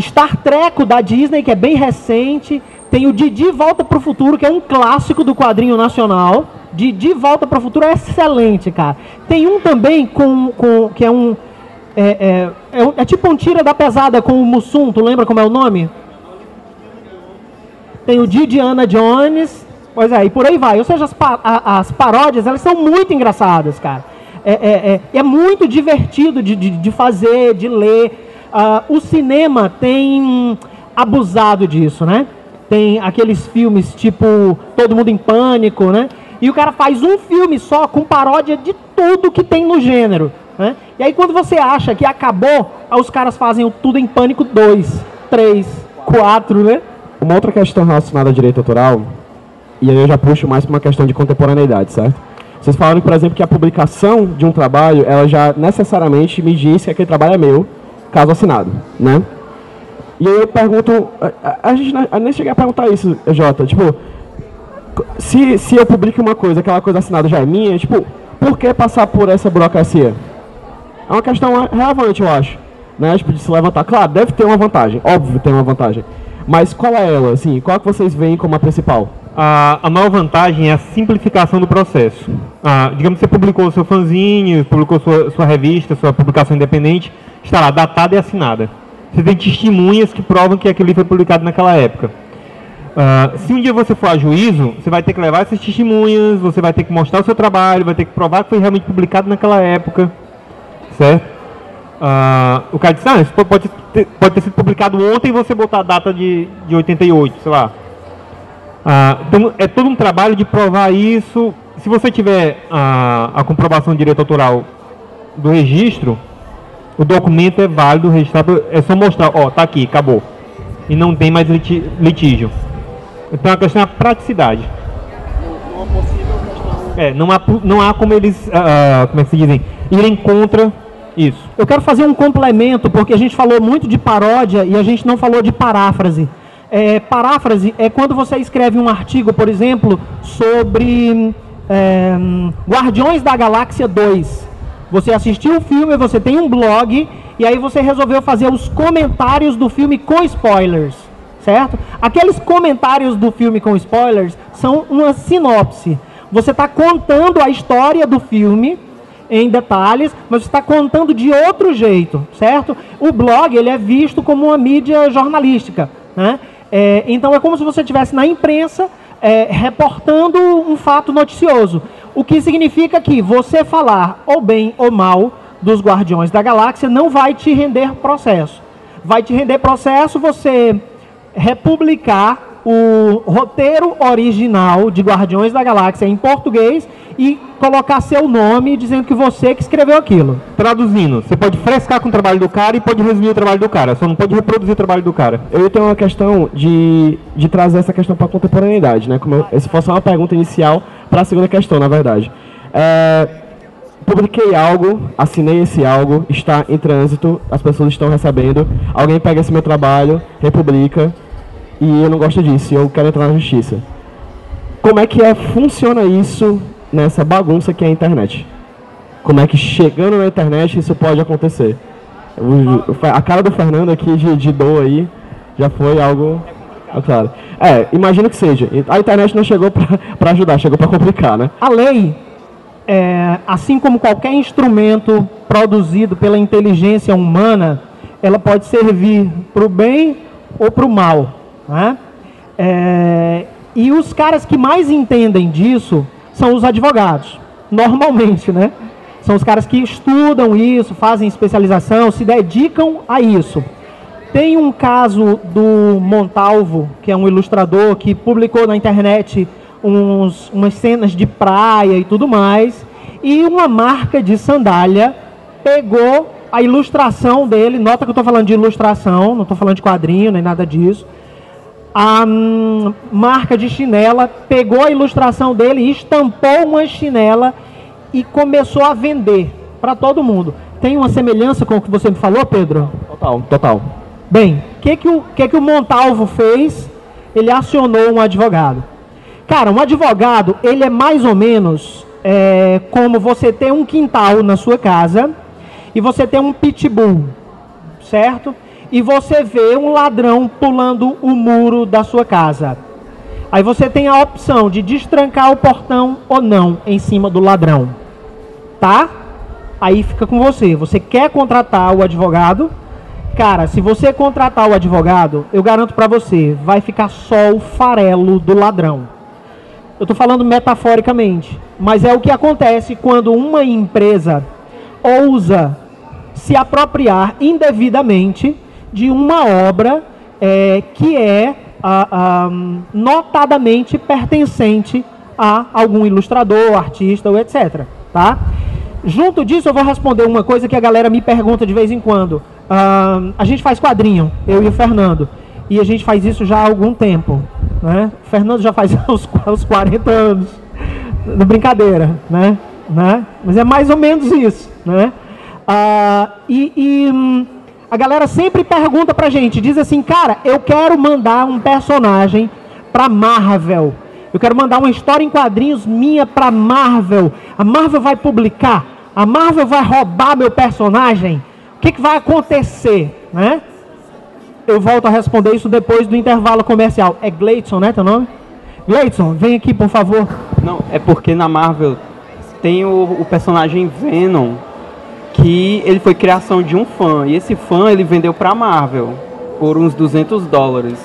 Star Trek da Disney, que é bem recente. Tem o Didi Volta para o Futuro, que é um clássico do quadrinho nacional. Didi Volta para o Futuro é excelente, cara. Tem um também com, com que é um é, é, é, é, tipo um tira da pesada com o Mussum, tu lembra como é o nome? Tem o Didiana Jones, pois é, e por aí vai. Ou seja, as, a, as paródias, elas são muito engraçadas, cara. É, é, é, é muito divertido de, de, de, fazer, de ler. Uh, o cinema tem abusado disso, né? Tem aqueles filmes tipo Todo Mundo em Pânico, né? E o cara faz um filme só com paródia de tudo que tem no gênero. Né? E aí quando você acha que acabou, os caras fazem o Tudo em Pânico 2, 3, 4, né? Uma outra questão relacionada ao direito autoral, e aí eu já puxo mais para uma questão de contemporaneidade, certo? Vocês falaram, por exemplo, que a publicação de um trabalho, ela já necessariamente me diz que aquele trabalho é meu, caso assinado, né? E aí eu pergunto, a, a gente a, nem cheguei a perguntar isso, Jota, tipo, se, se eu publico uma coisa, aquela coisa assinada já é minha, tipo, por que passar por essa burocracia? É uma questão relevante, eu acho, né, tipo, de se levantar. Claro, deve ter uma vantagem, óbvio tem uma vantagem. Mas qual é ela, assim? Qual que vocês veem como a principal? A, a maior vantagem é a simplificação do processo. Ah, digamos que você publicou seu fanzine, publicou sua, sua revista, sua publicação independente, está lá, datada e assinada. Você tem testemunhas que provam que aquele foi publicado naquela época. Uh, se um dia você for a juízo, você vai ter que levar essas testemunhas, você vai ter que mostrar o seu trabalho, vai ter que provar que foi realmente publicado naquela época, certo? Uh, o cara disse, ah, isso pode ter, pode ter sido publicado ontem e você botar a data de, de 88, sei lá. Então, é todo um trabalho de provar isso. Se você tiver a, a comprovação de direito autoral do registro, o documento é válido, registrado, é só mostrar, ó, tá aqui, acabou. E não tem mais litígio. Então a questão é a praticidade. É, não há, não há como eles, uh, como é que se dizem, irem contra isso. Eu quero fazer um complemento, porque a gente falou muito de paródia e a gente não falou de paráfrase. É, paráfrase é quando você escreve um artigo, por exemplo, sobre é, Guardiões da Galáxia 2. Você assistiu o filme, você tem um blog, e aí você resolveu fazer os comentários do filme com spoilers, certo? Aqueles comentários do filme com spoilers são uma sinopse. Você está contando a história do filme em detalhes, mas está contando de outro jeito, certo? O blog ele é visto como uma mídia jornalística, né? É, então é como se você estivesse na imprensa é, reportando um fato noticioso. O que significa que você falar ou bem ou mal dos Guardiões da Galáxia não vai te render processo. Vai te render processo você republicar o roteiro original de Guardiões da Galáxia em português e colocar seu nome dizendo que você que escreveu aquilo. Traduzindo, você pode frescar com o trabalho do cara e pode resumir o trabalho do cara, só não pode reproduzir o trabalho do cara. Eu tenho uma questão de, de trazer essa questão para a contemporaneidade, né? Como eu, se fosse uma pergunta inicial para a segunda questão, na verdade. É, publiquei algo, assinei esse algo, está em trânsito, as pessoas estão recebendo, alguém pega esse meu trabalho, republica, e eu não gosto disso, eu quero entrar na justiça. Como é que é, funciona isso nessa bagunça que é a internet? como é que chegando na internet isso pode acontecer. O- a cara do Fernando aqui de, de dor aí já foi algo. É claro. É, imagino que seja. A internet não chegou para ajudar, chegou para complicar, né? A lei, é, assim como qualquer instrumento produzido pela inteligência humana, ela pode servir para o bem ou para o mal. Né? É, e os caras que mais entendem disso são os advogados, normalmente, né? São os caras que estudam isso, fazem especialização, se dedicam a isso. Tem um caso do Montalvo, que é um ilustrador que publicou na internet uns, umas cenas de praia e tudo mais, e uma marca de sandália pegou a ilustração dele, nota que eu estou falando de ilustração, não estou falando de quadrinho nem nada disso. A hum, marca de chinela pegou a ilustração dele, estampou uma chinela e começou a vender para todo mundo. Tem uma semelhança com o que você me falou, Pedro? Total, total. Bem, o que, que, o, que, que o Montalvo fez? Ele acionou um advogado. Cara, um advogado, ele é mais ou menos é, como você ter um quintal na sua casa e você ter um pitbull, certo? E você vê um ladrão pulando o muro da sua casa. Aí você tem a opção de destrancar o portão ou não em cima do ladrão. Tá? Aí fica com você. Você quer contratar o advogado? Cara, se você contratar o advogado, eu garanto para você, vai ficar só o farelo do ladrão. Eu estou falando metaforicamente, mas é o que acontece quando uma empresa ousa se apropriar indevidamente de uma obra é, que é ah, ah, notadamente pertencente a algum ilustrador, artista ou etc. Tá? Junto disso, eu vou responder uma coisa que a galera me pergunta de vez em quando. Ah, a gente faz quadrinho, eu e o Fernando, e a gente faz isso já há algum tempo. Né? O Fernando já faz uns, uns 40 anos. Brincadeira, né? né? Mas é mais ou menos isso, né? Ah, e, e, hum, a galera sempre pergunta pra gente, diz assim, cara, eu quero mandar um personagem pra Marvel. Eu quero mandar uma história em quadrinhos minha pra Marvel. A Marvel vai publicar. A Marvel vai roubar meu personagem. O que, que vai acontecer, né? Eu volto a responder isso depois do intervalo comercial. É Gleidson, né, teu nome? Gleidson, vem aqui, por favor. Não, é porque na Marvel tem o, o personagem Venom, que ele foi criação de um fã, e esse fã ele vendeu pra Marvel por uns 200 dólares.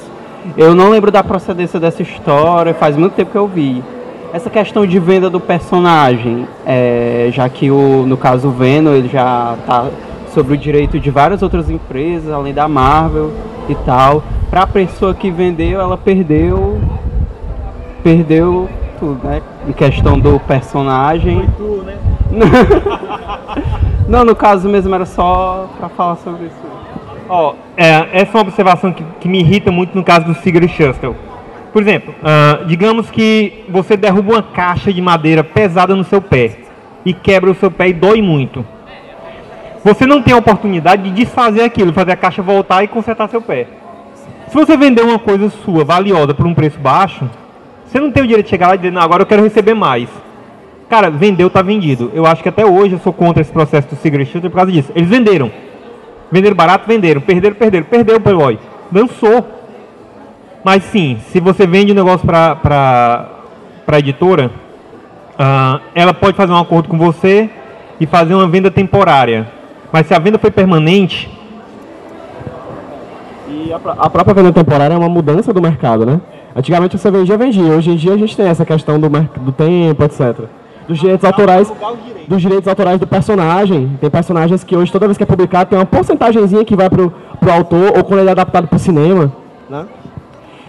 Eu não lembro da procedência dessa história, faz muito tempo que eu vi. Essa questão de venda do personagem, é, já que o, no caso o Venom ele já tá sobre o direito de várias outras empresas, além da Marvel e tal. Para a pessoa que vendeu, ela perdeu perdeu tudo, né? Em questão do personagem. Não, no caso mesmo era só para falar sobre isso. Ó, é, essa é uma observação que, que me irrita muito no caso do Sigurd Shustel. Por exemplo, ah, digamos que você derruba uma caixa de madeira pesada no seu pé e quebra o seu pé e dói muito. Você não tem a oportunidade de desfazer aquilo, fazer a caixa voltar e consertar seu pé. Se você vender uma coisa sua valiosa por um preço baixo, você não tem o direito de chegar lá e dizer, não, agora eu quero receber mais. Cara, vendeu, tá vendido. Eu acho que até hoje eu sou contra esse processo do Secret Shooter por causa disso. Eles venderam. Venderam barato, venderam. Perderam, perderam. Perdeu o Playboy. Dançou. Mas sim, se você vende um negócio pra, pra, pra editora, ah, ela pode fazer um acordo com você e fazer uma venda temporária. Mas se a venda foi permanente, E a, a própria venda temporária é uma mudança do mercado, né? Antigamente você vendia, vendia. Hoje em dia a gente tem essa questão do, do tempo, etc. Dos direitos autorais, dos direitos autorais do personagem. Tem personagens que hoje, toda vez que é publicado, tem uma porcentagemzinha que vai pro, pro autor ou quando ele é adaptado pro cinema. Né?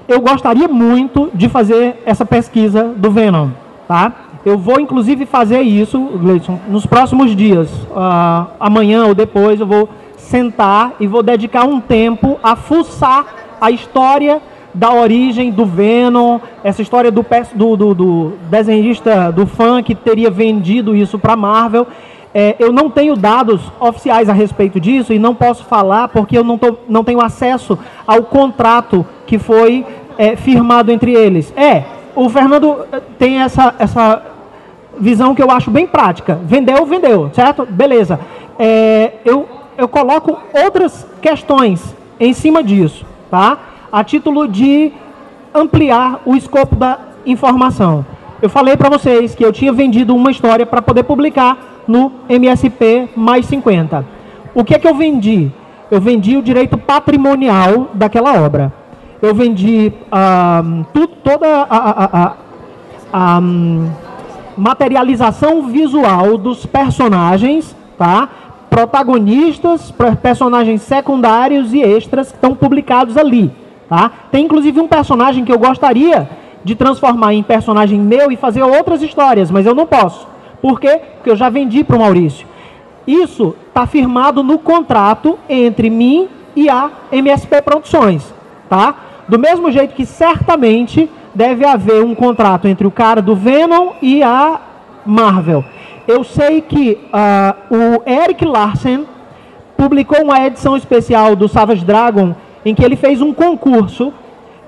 eu gostaria muito de fazer essa pesquisa do Venom, tá? Eu vou inclusive fazer isso, Gleison, nos próximos dias. Ah, amanhã ou depois eu vou sentar e vou dedicar um tempo a fuçar a história da origem do Venom, essa história do, do, do, do desenhista, do fã que teria vendido isso para Marvel. É, eu não tenho dados oficiais a respeito disso e não posso falar porque eu não, tô, não tenho acesso ao contrato que foi é, firmado entre eles. É, o Fernando eh, tem essa, essa visão que eu acho bem prática. Vendeu, vendeu, certo? Beleza. É, eu, eu coloco outras questões em cima disso, tá? A título de ampliar o escopo da informação. Eu falei para vocês que eu tinha vendido uma história para poder publicar no MSP mais 50. O que é que eu vendi? Eu vendi o direito patrimonial daquela obra. Eu vendi tu, toda a, a, a, a um, materialização visual dos personagens, tá? Protagonistas, personagens secundários e extras que estão publicados ali, tá? Tem inclusive um personagem que eu gostaria de transformar em personagem meu e fazer outras histórias, mas eu não posso. Por quê? Porque eu já vendi para o Maurício. Isso está firmado no contrato entre mim e a MSP Produções, tá? Do mesmo jeito que certamente deve haver um contrato entre o cara do Venom e a Marvel. Eu sei que uh, o Eric Larsen publicou uma edição especial do Savage Dragon em que ele fez um concurso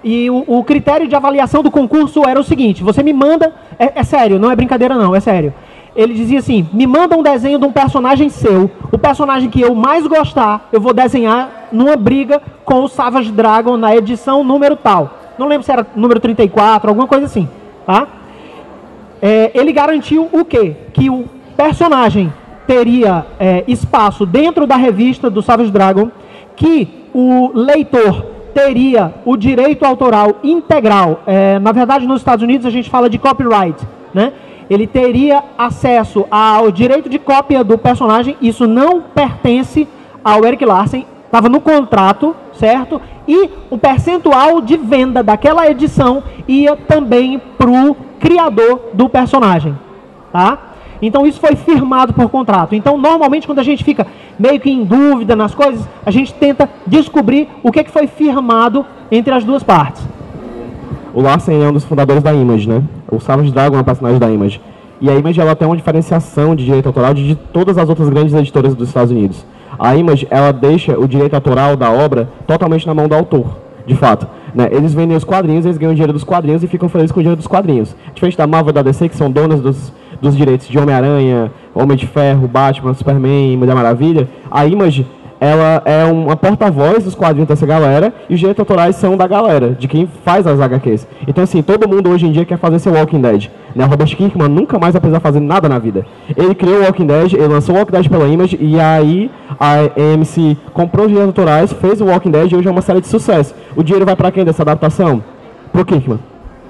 e o, o critério de avaliação do concurso era o seguinte: você me manda, é, é sério, não é brincadeira não, é sério ele dizia assim: me manda um desenho de um personagem seu. O personagem que eu mais gostar, eu vou desenhar numa briga com o Savage Dragon na edição número tal. Não lembro se era número 34, alguma coisa assim. Tá? É, ele garantiu o quê? Que o personagem teria é, espaço dentro da revista do Savage Dragon, que o leitor teria o direito autoral integral. É, na verdade, nos Estados Unidos a gente fala de copyright, né? ele teria acesso ao direito de cópia do personagem. Isso não pertence ao Eric Larsen, estava no contrato, certo? E o percentual de venda daquela edição ia também para o criador do personagem, tá? Então isso foi firmado por contrato. Então normalmente quando a gente fica meio que em dúvida nas coisas, a gente tenta descobrir o que, que foi firmado entre as duas partes. O Larsen é um dos fundadores da Image, né? O Savage Dragon é um personagem da Image. E a Image ela tem uma diferenciação de direito autoral de, de todas as outras grandes editoras dos Estados Unidos. A Image ela deixa o direito autoral da obra totalmente na mão do autor, de fato. Né? Eles vendem os quadrinhos, eles ganham dinheiro dos quadrinhos e ficam felizes com o dinheiro dos quadrinhos. Diferente da Marvel e da DC, que são donas dos, dos direitos de Homem-Aranha, Homem de Ferro, Batman, Superman, Mulher Maravilha, a Image ela é uma porta-voz dos quadrinhos dessa galera e os direitos autorais são da galera, de quem faz as HQs. Então, assim, todo mundo hoje em dia quer fazer seu Walking Dead. Né? Robert Kirkman nunca mais vai precisar fazer nada na vida. Ele criou o Walking Dead, ele lançou o Walking Dead pela Image e aí a AMC comprou os direitos autorais, fez o Walking Dead e hoje é uma série de sucesso. O dinheiro vai para quem dessa adaptação? Pro Kirkman.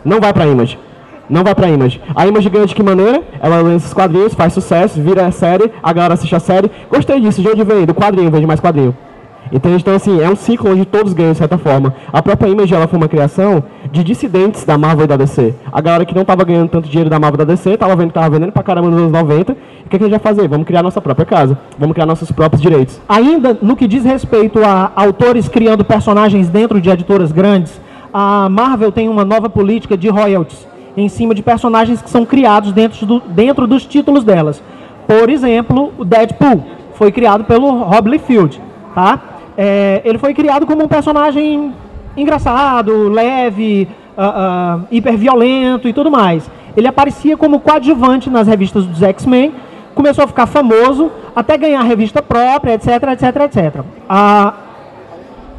Não vai para a Image não vai pra Image. A Image ganha de que maneira? Ela lança os quadrinhos, faz sucesso, vira a série, a galera assiste a série. Gostei disso, de onde vem? Do quadrinho, vende mais quadrinho. Então, então, assim, é um ciclo onde todos ganham de certa forma. A própria Image ela foi uma criação de dissidentes da Marvel e da DC. A galera que não estava ganhando tanto dinheiro da Marvel e da DC, estava vendo que estava vendendo pra caramba nos anos 90. E o que, que a gente vai fazer? Vamos criar nossa própria casa. Vamos criar nossos próprios direitos. Ainda no que diz respeito a autores criando personagens dentro de editoras grandes, a Marvel tem uma nova política de royalties em cima de personagens que são criados dentro, do, dentro dos títulos delas. Por exemplo, o Deadpool foi criado pelo Rob Liefeld, tá? É, ele foi criado como um personagem engraçado, leve, uh, uh, hiperviolento e tudo mais. Ele aparecia como coadjuvante nas revistas dos X-Men, começou a ficar famoso, até ganhar revista própria, etc, etc, etc. Uh,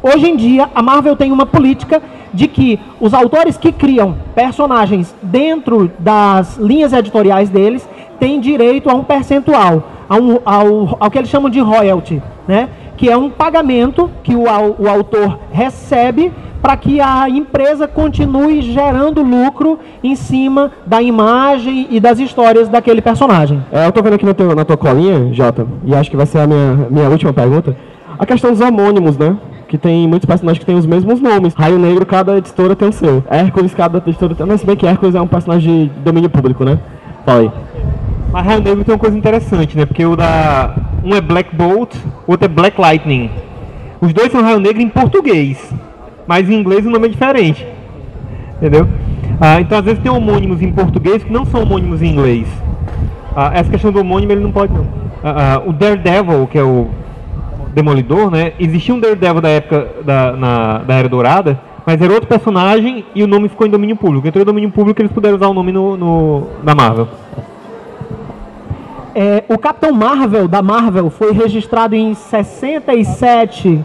hoje em dia, a Marvel tem uma política de que os autores que criam personagens dentro das linhas editoriais deles têm direito a um percentual, a um, ao, ao que eles chamam de royalty, né? que é um pagamento que o, o autor recebe para que a empresa continue gerando lucro em cima da imagem e das histórias daquele personagem. É, eu estou vendo aqui no teu, na tua colinha, Jota, e acho que vai ser a minha, minha última pergunta, a questão dos homônimos, né? Que tem muitos personagens que têm os mesmos nomes. Raio Negro, cada editora tem o seu. Hércules, cada editora tem. Não, se bem que Hércules é um personagem de domínio público, né? Fala aí. Mas Raio Negro tem uma coisa interessante, né? Porque o da. Um é Black Bolt, outro é Black Lightning. Os dois são Raio Negro em português. Mas em inglês o nome é diferente. Entendeu? Ah, então às vezes tem homônimos em português que não são homônimos em inglês. Ah, essa questão do homônimo ele não pode não. Ah, ah o Daredevil, que é o Demolidor, né? Existia um Daredevil da época da, na, da Era Dourada, mas era outro personagem e o nome ficou em domínio público. Entrou em domínio público eles puderam usar o nome no, no, na Marvel. É, o Capitão Marvel da Marvel foi registrado em 67,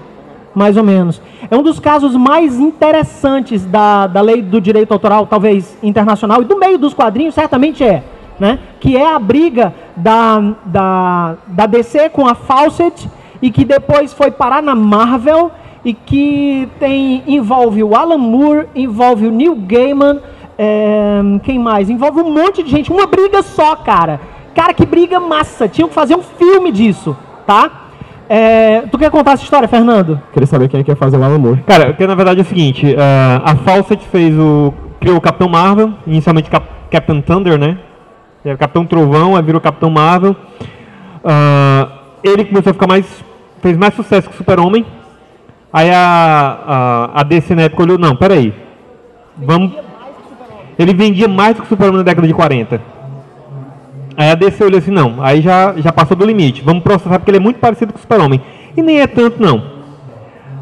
mais ou menos. É um dos casos mais interessantes da, da lei do direito autoral, talvez internacional, e do meio dos quadrinhos, certamente é. Né? Que é a briga da, da, da DC com a Fawcett e que depois foi parar na Marvel e que tem envolve o Alan Moore, envolve o Neil Gaiman, é, quem mais? Envolve um monte de gente, uma briga só, cara. Cara, que briga massa. Tinham que fazer um filme disso, tá? É, tu quer contar essa história, Fernando? Queria saber quem é que ia fazer o Alan Moore. Cara, que na verdade é o seguinte, uh, a Fawcett fez o. criou o Capitão Marvel, inicialmente Cap Captain Thunder, né? Era Capitão Trovão, aí virou Capitão Marvel. Uh, ele começou a ficar mais. Fez mais sucesso que o Super-Homem. Aí a, a, a DC na época olhou, não, peraí. Vamos. Ele vendia mais do que o Super-Homem na década de 40. Aí a DC olhou assim, não, aí já, já passou do limite. Vamos processar porque ele é muito parecido com o Super-Homem. E nem é tanto, não.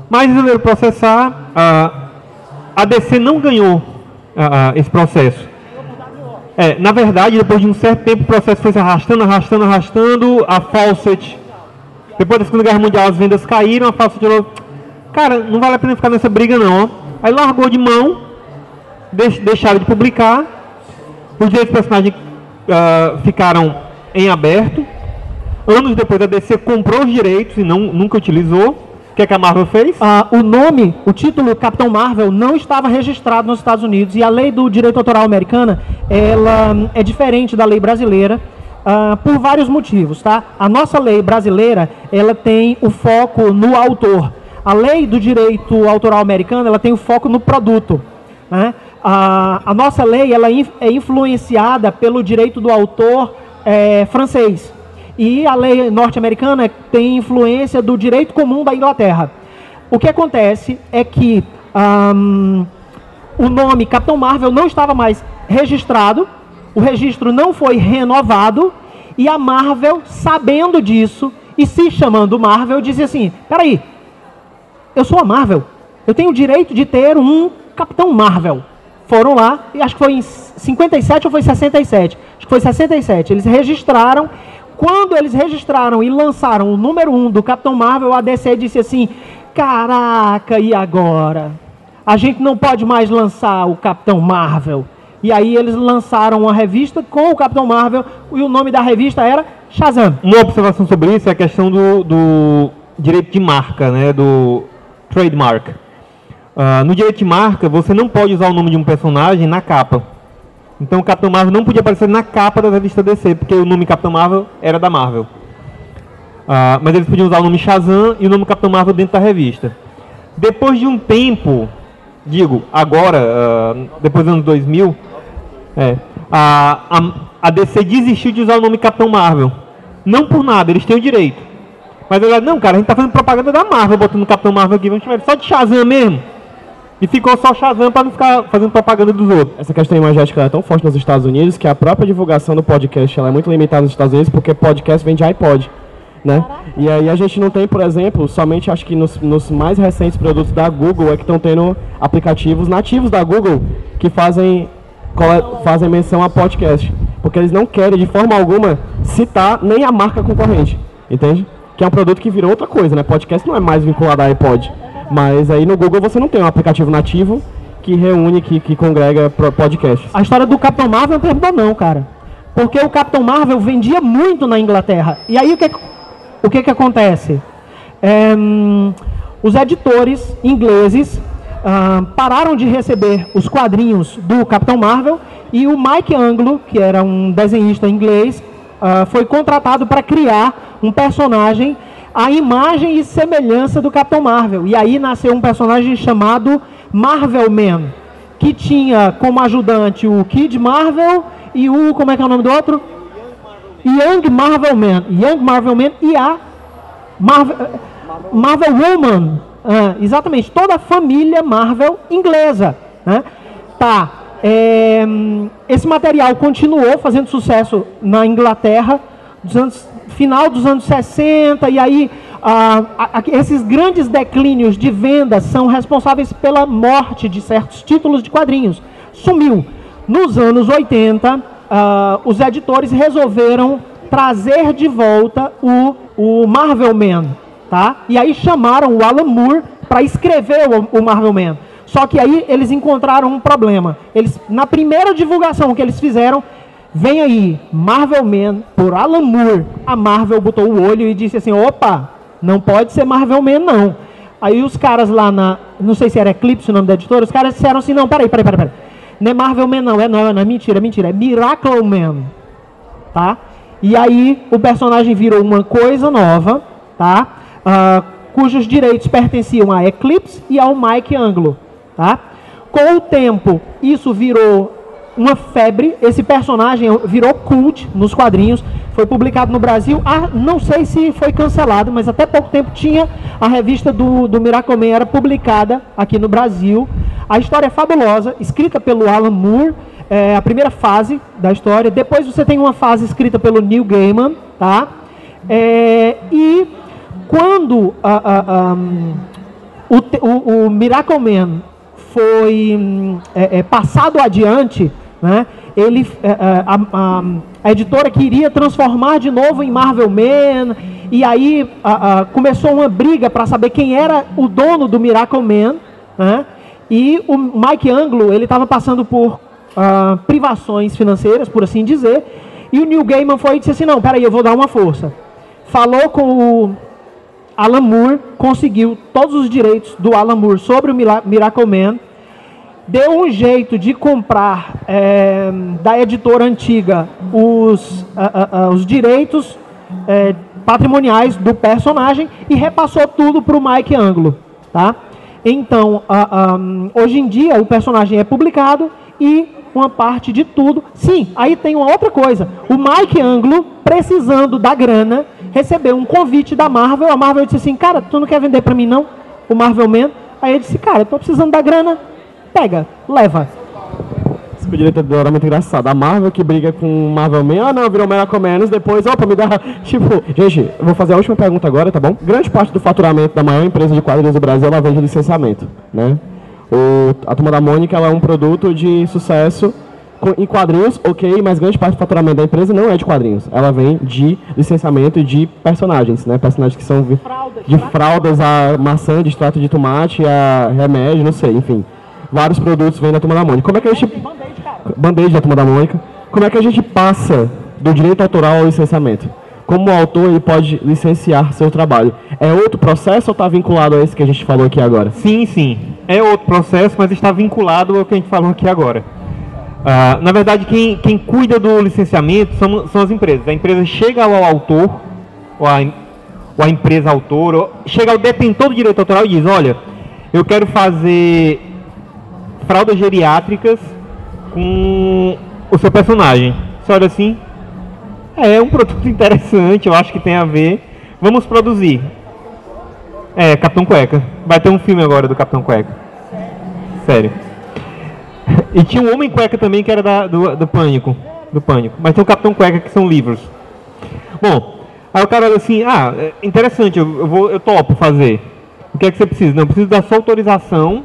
Mas resolveram processar. A, a DC não ganhou a, esse processo. É, na verdade, depois de um certo tempo, o processo foi se arrastando, arrastando, arrastando. A Fawcett, depois da Segunda Guerra Mundial, as vendas caíram. A Fawcett falou: Cara, não vale a pena ficar nessa briga, não. Aí largou de mão, deix, deixaram de publicar. Os direitos do personagem uh, ficaram em aberto. Anos depois, a DC comprou os direitos e não, nunca utilizou. O que, é que a Marvel fez? Ah, o nome, o título Capitão Marvel não estava registrado nos Estados Unidos e a lei do direito autoral americana ela é diferente da lei brasileira ah, por vários motivos, tá? A nossa lei brasileira ela tem o foco no autor. A lei do direito autoral americano ela tem o foco no produto, né? A, nossa lei ela é influenciada pelo direito do autor é, francês. E a lei norte-americana tem influência do direito comum da Inglaterra. O que acontece é que um, o nome Capitão Marvel não estava mais registrado, o registro não foi renovado, e a Marvel, sabendo disso e se chamando Marvel, dizia assim: peraí, eu sou a Marvel, eu tenho o direito de ter um Capitão Marvel. Foram lá, e acho que foi em 57 ou foi 67? Acho que foi 67. Eles registraram quando eles registraram e lançaram o número 1 um do Capitão Marvel, a DC disse assim: Caraca, e agora? A gente não pode mais lançar o Capitão Marvel. E aí eles lançaram uma revista com o Capitão Marvel e o nome da revista era Shazam. Uma observação sobre isso é a questão do, do direito de marca, né, do trademark. Uh, no direito de marca, você não pode usar o nome de um personagem na capa. Então o Capitão Marvel não podia aparecer na capa da revista DC, porque o nome Capitão Marvel era da Marvel. Uh, mas eles podiam usar o nome Shazam e o nome Capitão Marvel dentro da revista. Depois de um tempo, digo, agora, uh, depois dos anos 2000, é, a, a, a, DC desistiu de usar o nome Capitão Marvel. Não por nada, eles têm o direito. Mas ela, não, cara, a gente tá fazendo propaganda da Marvel, botando o Capitão Marvel aqui, vamos chamar só de Shazam mesmo. E ficou só Shazam para não ficar fazendo propaganda dos outros. Essa questão imagética é tão forte nos Estados Unidos que a própria divulgação do podcast ela é muito limitada nos Estados Unidos porque podcast vem de iPod. Né? E aí a gente não tem, por exemplo, somente acho que nos, nos mais recentes produtos da Google é que estão tendo aplicativos nativos da Google que fazem, fazem menção a podcast. Porque eles não querem de forma alguma citar nem a marca concorrente. Entende? Que é um produto que virou outra coisa, né? Podcast não é mais vinculado a iPod. Mas aí no Google você não tem um aplicativo nativo que reúne, que, que congrega podcasts. A história do Capitão Marvel não terminou não, cara. Porque o Capitão Marvel vendia muito na Inglaterra. E aí o que, o que, que acontece? É, os editores ingleses ah, pararam de receber os quadrinhos do Capitão Marvel e o Mike Anglo, que era um desenhista inglês, ah, foi contratado para criar um personagem a imagem e semelhança do Capitão Marvel. E aí nasceu um personagem chamado Marvel Man, que tinha como ajudante o Kid Marvel e o, como é que é o nome do outro? Young Marvel Man. Young Marvel Man e a Marvel, Marvel Woman. Ah, exatamente, toda a família Marvel inglesa. Né? Tá. É, esse material continuou fazendo sucesso na Inglaterra dos anos final dos anos 60, e aí ah, esses grandes declínios de vendas são responsáveis pela morte de certos títulos de quadrinhos. Sumiu. Nos anos 80, ah, os editores resolveram trazer de volta o, o Marvel Man, tá? E aí chamaram o Alan Moore para escrever o, o Marvel Man. Só que aí eles encontraram um problema. Eles, na primeira divulgação que eles fizeram, vem aí, Marvel Man, por Alan Moore. A Marvel botou o olho e disse assim, opa, não pode ser Marvel Man não. Aí os caras lá na, não sei se era Eclipse o nome da editora, os caras disseram assim, não, peraí, peraí, peraí, peraí. Não é Marvel Man não, é não, não é mentira, é mentira, é Miracle Man, tá? E aí o personagem virou uma coisa nova, tá? Uh, cujos direitos pertenciam a Eclipse e ao Mike Anglo, tá? Com o tempo, isso virou uma febre. Esse personagem virou cult nos quadrinhos. Foi publicado no Brasil. Ah, não sei se foi cancelado, mas até pouco tempo tinha a revista do, do Miracle Man, era publicada aqui no Brasil. A história é fabulosa, escrita pelo Alan Moore. É a primeira fase da história. Depois você tem uma fase escrita pelo Neil Gaiman, tá? É, e quando a, a, um, o, o, o Miracle Man foi um, é, é, passado adiante, né? Ele, é, é, a, a, a, editora queria transformar de novo em Marvel Man, e aí a, começou uma briga para saber quem era o dono do Miracle Man, né? e o Mike Anglo ele estava passando por uh, privações financeiras, por assim dizer, e o Neil Gaiman foi e disse assim, não, peraí, eu vou dar uma força. Falou com o Alan Moore, conseguiu todos os direitos do Alan Moore sobre o Miracle Man, deu um jeito de comprar é, da editora antiga os, uh, uh, os direitos é, patrimoniais do personagem e repassou tudo para o Mike Anglo. Tá? Então, um, hoje em dia, o personagem é publicado e uma parte de tudo. Sim, aí tem uma outra coisa. O Mike Anglo, precisando da grana, recebeu um convite da Marvel. A Marvel disse assim: Cara, tu não quer vender para mim, não? O Marvel Man. Aí ele disse: Cara, eu tô precisando da grana pega, leva. Esse direito é muito engraçado. A Marvel que briga com o Marvel Man, ah não, virou Miracle Menos, depois, opa, me dá. Tipo, gente, eu vou fazer a última pergunta agora, tá bom? Grande parte do faturamento da maior empresa de quadrinhos do Brasil ela vende licenciamento, né? O, a Turma da Mônica é um produto de sucesso em quadrinhos, ok, mas grande parte do faturamento da empresa não é de quadrinhos. Ela vem de licenciamento de personagens, né? Personagens que são fraldas, de fraldas a maçã, de extrato de tomate, a remédio, não sei, enfim vários produtos vêm da Turma da Mônica. Como é que a gente... Band-aid da Turma da Mônica. Como é que a gente passa do direito autoral ao licenciamento? Como o autor ele pode licenciar seu trabalho? É outro processo ou está vinculado a esse que a gente falou aqui agora? Sim, sim. É outro processo, mas está vinculado ao que a gente falou aqui agora. Uh, na verdade, quem, quem cuida do licenciamento são, são as empresas. A empresa chega ao autor, ou a, ou a empresa autor, chega ao detentor do direito autoral e diz, olha, eu quero fazer fraldas geriátricas com o seu personagem. Você olha assim, é um produto interessante, eu acho que tem a ver. Vamos produzir. É, Capitão Cueca. Vai ter um filme agora do Capitão Cueca. Sério. E tinha um Homem Cueca também que era da, do, do Pânico. Do Pânico. Mas tem o Capitão Cueca que são livros. Bom, aí o cara assim, ah, é interessante, eu, eu, vou, eu topo fazer. O que é que você precisa? Não, preciso da sua autorização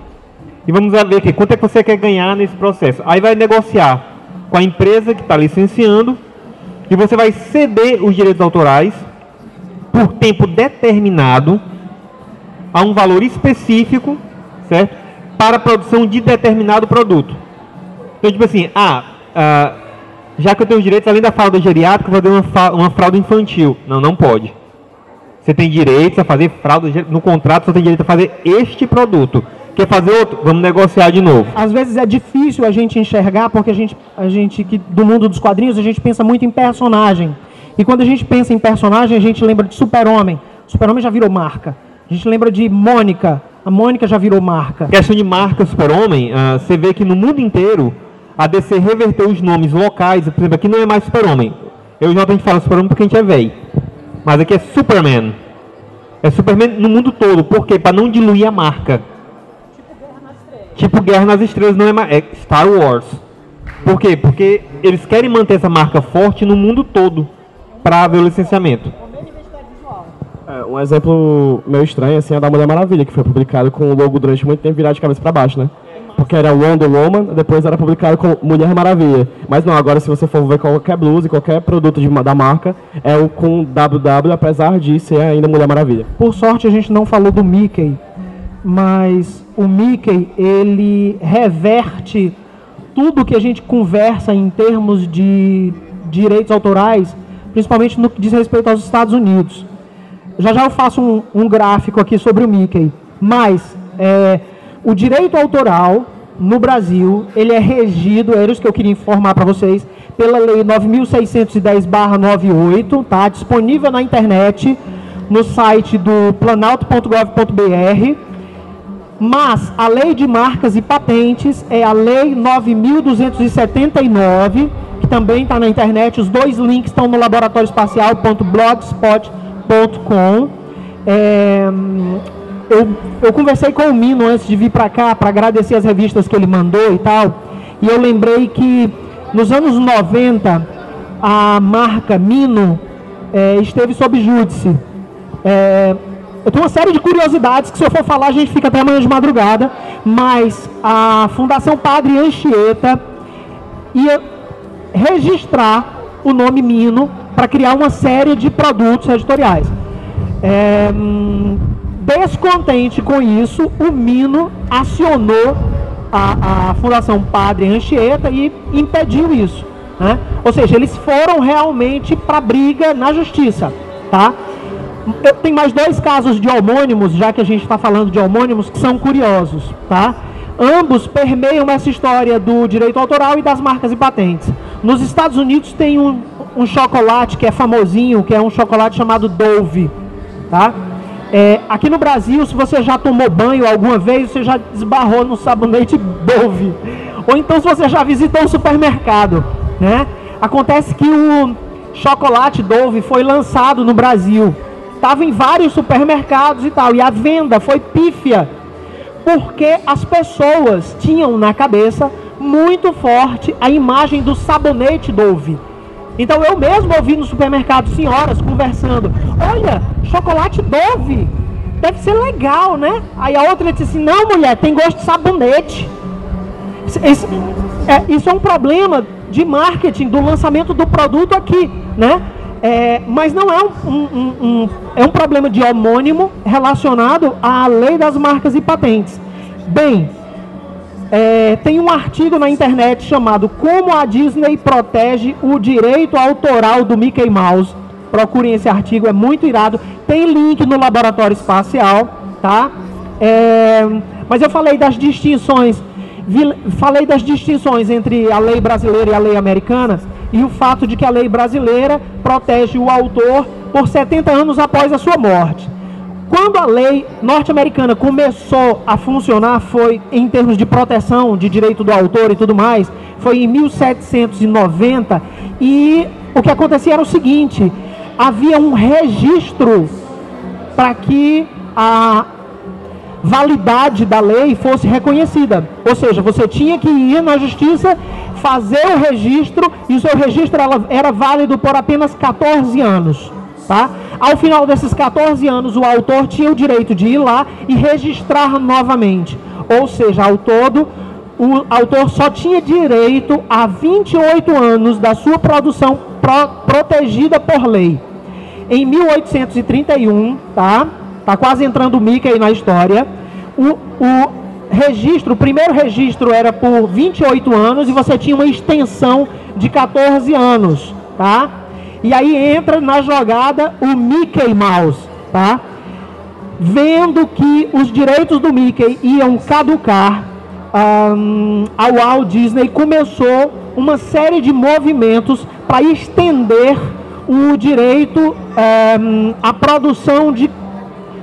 e vamos ver aqui, quanto é que você quer ganhar nesse processo. Aí vai negociar com a empresa que está licenciando e você vai ceder os direitos autorais por tempo determinado a um valor específico, certo? Para a produção de determinado produto. Então, tipo assim, ah, ah já que eu tenho direitos, além da fralda geriátrica, vou fazer uma, uma fralda infantil. Não, não pode. Você tem direitos a fazer fralda, no contrato você tem direito a fazer este produto. Quer fazer outro? Vamos negociar de novo. Às vezes é difícil a gente enxergar, porque a gente, a gente que do mundo dos quadrinhos, a gente pensa muito em personagem. E quando a gente pensa em personagem, a gente lembra de Super-Homem. Super-Homem já virou marca. A gente lembra de Mônica. A Mônica já virou marca. Questão de marca Super-Homem, uh, você vê que no mundo inteiro a DC reverteu os nomes locais. Por exemplo, aqui não é mais Super-Homem. Eu o a gente fala Super-Homem porque a gente é velho. Mas aqui é Superman. É Superman no mundo todo. Por quê? Para não diluir a marca. Tipo Guerra nas Estrelas não é mais. É Star Wars. Por quê? Porque eles querem manter essa marca forte no mundo todo para ver o licenciamento. É, um exemplo meio estranho assim, é da Mulher Maravilha, que foi publicado com o logo durante muito tempo virado de cabeça para baixo, né? porque era Wonder Woman, depois era publicado como Mulher Maravilha. Mas não, agora se você for ver qualquer blusa, qualquer produto de, da marca, é o com WW, apesar de ser ainda Mulher Maravilha. Por sorte a gente não falou do Mickey, mas o Mickey, ele reverte tudo que a gente conversa em termos de direitos autorais, principalmente no que diz respeito aos Estados Unidos. Já já eu faço um, um gráfico aqui sobre o Mickey, mas é, o direito autoral no Brasil, ele é regido, era isso que eu queria informar para vocês, pela lei 9610/98, tá? Disponível na internet no site do planalto.gov.br. Mas a lei de marcas e patentes é a lei 9279, que também está na internet. Os dois links estão no laboratorioespacial.blogspot.com. É, eu, eu conversei com o Mino antes de vir para cá para agradecer as revistas que ele mandou e tal. E eu lembrei que nos anos 90 a marca Mino é, esteve sob júdice. É, eu tenho uma série de curiosidades que se eu for falar a gente fica até amanhã de madrugada, mas a Fundação Padre Anchieta ia registrar o nome Mino para criar uma série de produtos editoriais. É, hum, Descontente com isso, o Mino acionou a, a Fundação Padre Anchieta e impediu isso. Né? Ou seja, eles foram realmente para briga na justiça. Tá? Eu tenho mais dois casos de homônimos, já que a gente está falando de homônimos, que são curiosos. Tá? Ambos permeiam essa história do direito autoral e das marcas e patentes. Nos Estados Unidos tem um, um chocolate que é famosinho, que é um chocolate chamado Dove. Tá? É, aqui no Brasil, se você já tomou banho alguma vez, você já esbarrou no sabonete Dove. Ou então se você já visitou o supermercado, né? Acontece que o chocolate Dove foi lançado no Brasil. Estava em vários supermercados e tal. E a venda foi pífia. Porque as pessoas tinham na cabeça muito forte a imagem do sabonete Dove. Então eu mesmo ouvi no supermercado senhoras conversando: Olha, chocolate Dove, deve ser legal, né? Aí a outra disse assim: Não, mulher, tem gosto de sabonete. Isso, é, isso é um problema de marketing do lançamento do produto aqui, né? É, mas não é um, um, um, é um problema de homônimo relacionado à lei das marcas e patentes. Bem, é, tem um artigo na internet chamado Como a Disney protege o direito autoral do Mickey Mouse. Procurem esse artigo, é muito irado. Tem link no laboratório espacial, tá? É, mas eu falei das distinções, vi, falei das distinções entre a lei brasileira e a lei americana e o fato de que a lei brasileira protege o autor por 70 anos após a sua morte. Quando a lei norte-americana começou a funcionar, foi em termos de proteção de direito do autor e tudo mais, foi em 1790 e o que acontecia era o seguinte: havia um registro para que a validade da lei fosse reconhecida. Ou seja, você tinha que ir na justiça, fazer o registro, e o seu registro era válido por apenas 14 anos. Tá? Ao final desses 14 anos, o autor tinha o direito de ir lá e registrar novamente. Ou seja, ao todo, o autor só tinha direito a 28 anos da sua produção pro, protegida por lei. Em 1831, tá? Tá quase entrando o Mickey na história. O, o registro, o primeiro registro era por 28 anos e você tinha uma extensão de 14 anos, tá? E aí entra na jogada o Mickey Mouse, tá? Vendo que os direitos do Mickey iam caducar, um, a Walt Disney começou uma série de movimentos para estender o direito um, à produção de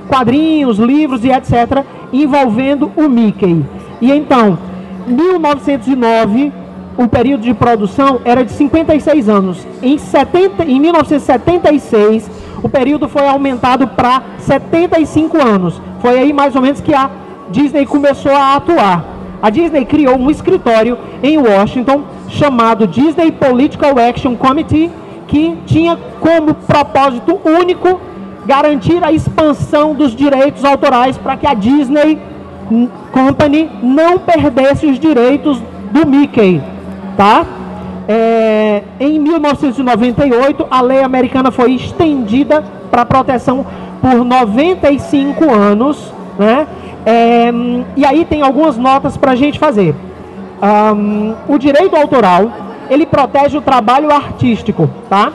quadrinhos, livros e etc., envolvendo o Mickey. E então, 1909 o período de produção era de 56 anos. Em, 70, em 1976, o período foi aumentado para 75 anos. Foi aí mais ou menos que a Disney começou a atuar. A Disney criou um escritório em Washington chamado Disney Political Action Committee, que tinha como propósito único garantir a expansão dos direitos autorais para que a Disney Company não perdesse os direitos do Mickey, tá? É, em 1998, a lei americana foi estendida para proteção por 95 anos, né? É, e aí tem algumas notas para a gente fazer. Um, o direito autoral ele protege o trabalho artístico, tá?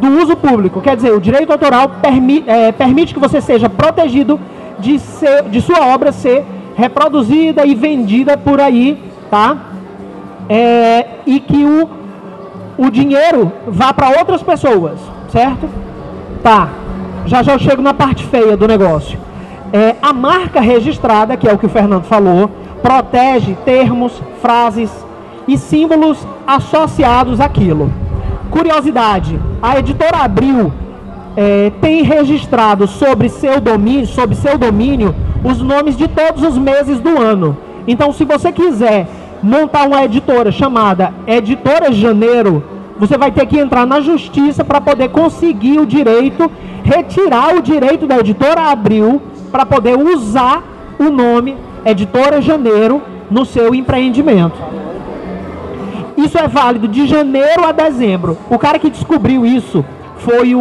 Do uso público. Quer dizer, o direito autoral permi é, permite que você seja protegido de, ser, de sua obra ser reproduzida e vendida por aí, tá? É, e que o, o dinheiro vá para outras pessoas, certo? Tá. Já já eu chego na parte feia do negócio. É, a marca registrada, que é o que o Fernando falou, protege termos, frases e símbolos associados àquilo. Curiosidade: a editora Abril é, tem registrado sobre seu domínio, sobre seu domínio, os nomes de todos os meses do ano. Então, se você quiser montar uma editora chamada Editora Janeiro, você vai ter que entrar na justiça para poder conseguir o direito, retirar o direito da editora Abril para poder usar o nome Editora Janeiro no seu empreendimento. Isso é válido de janeiro a dezembro. O cara que descobriu isso foi o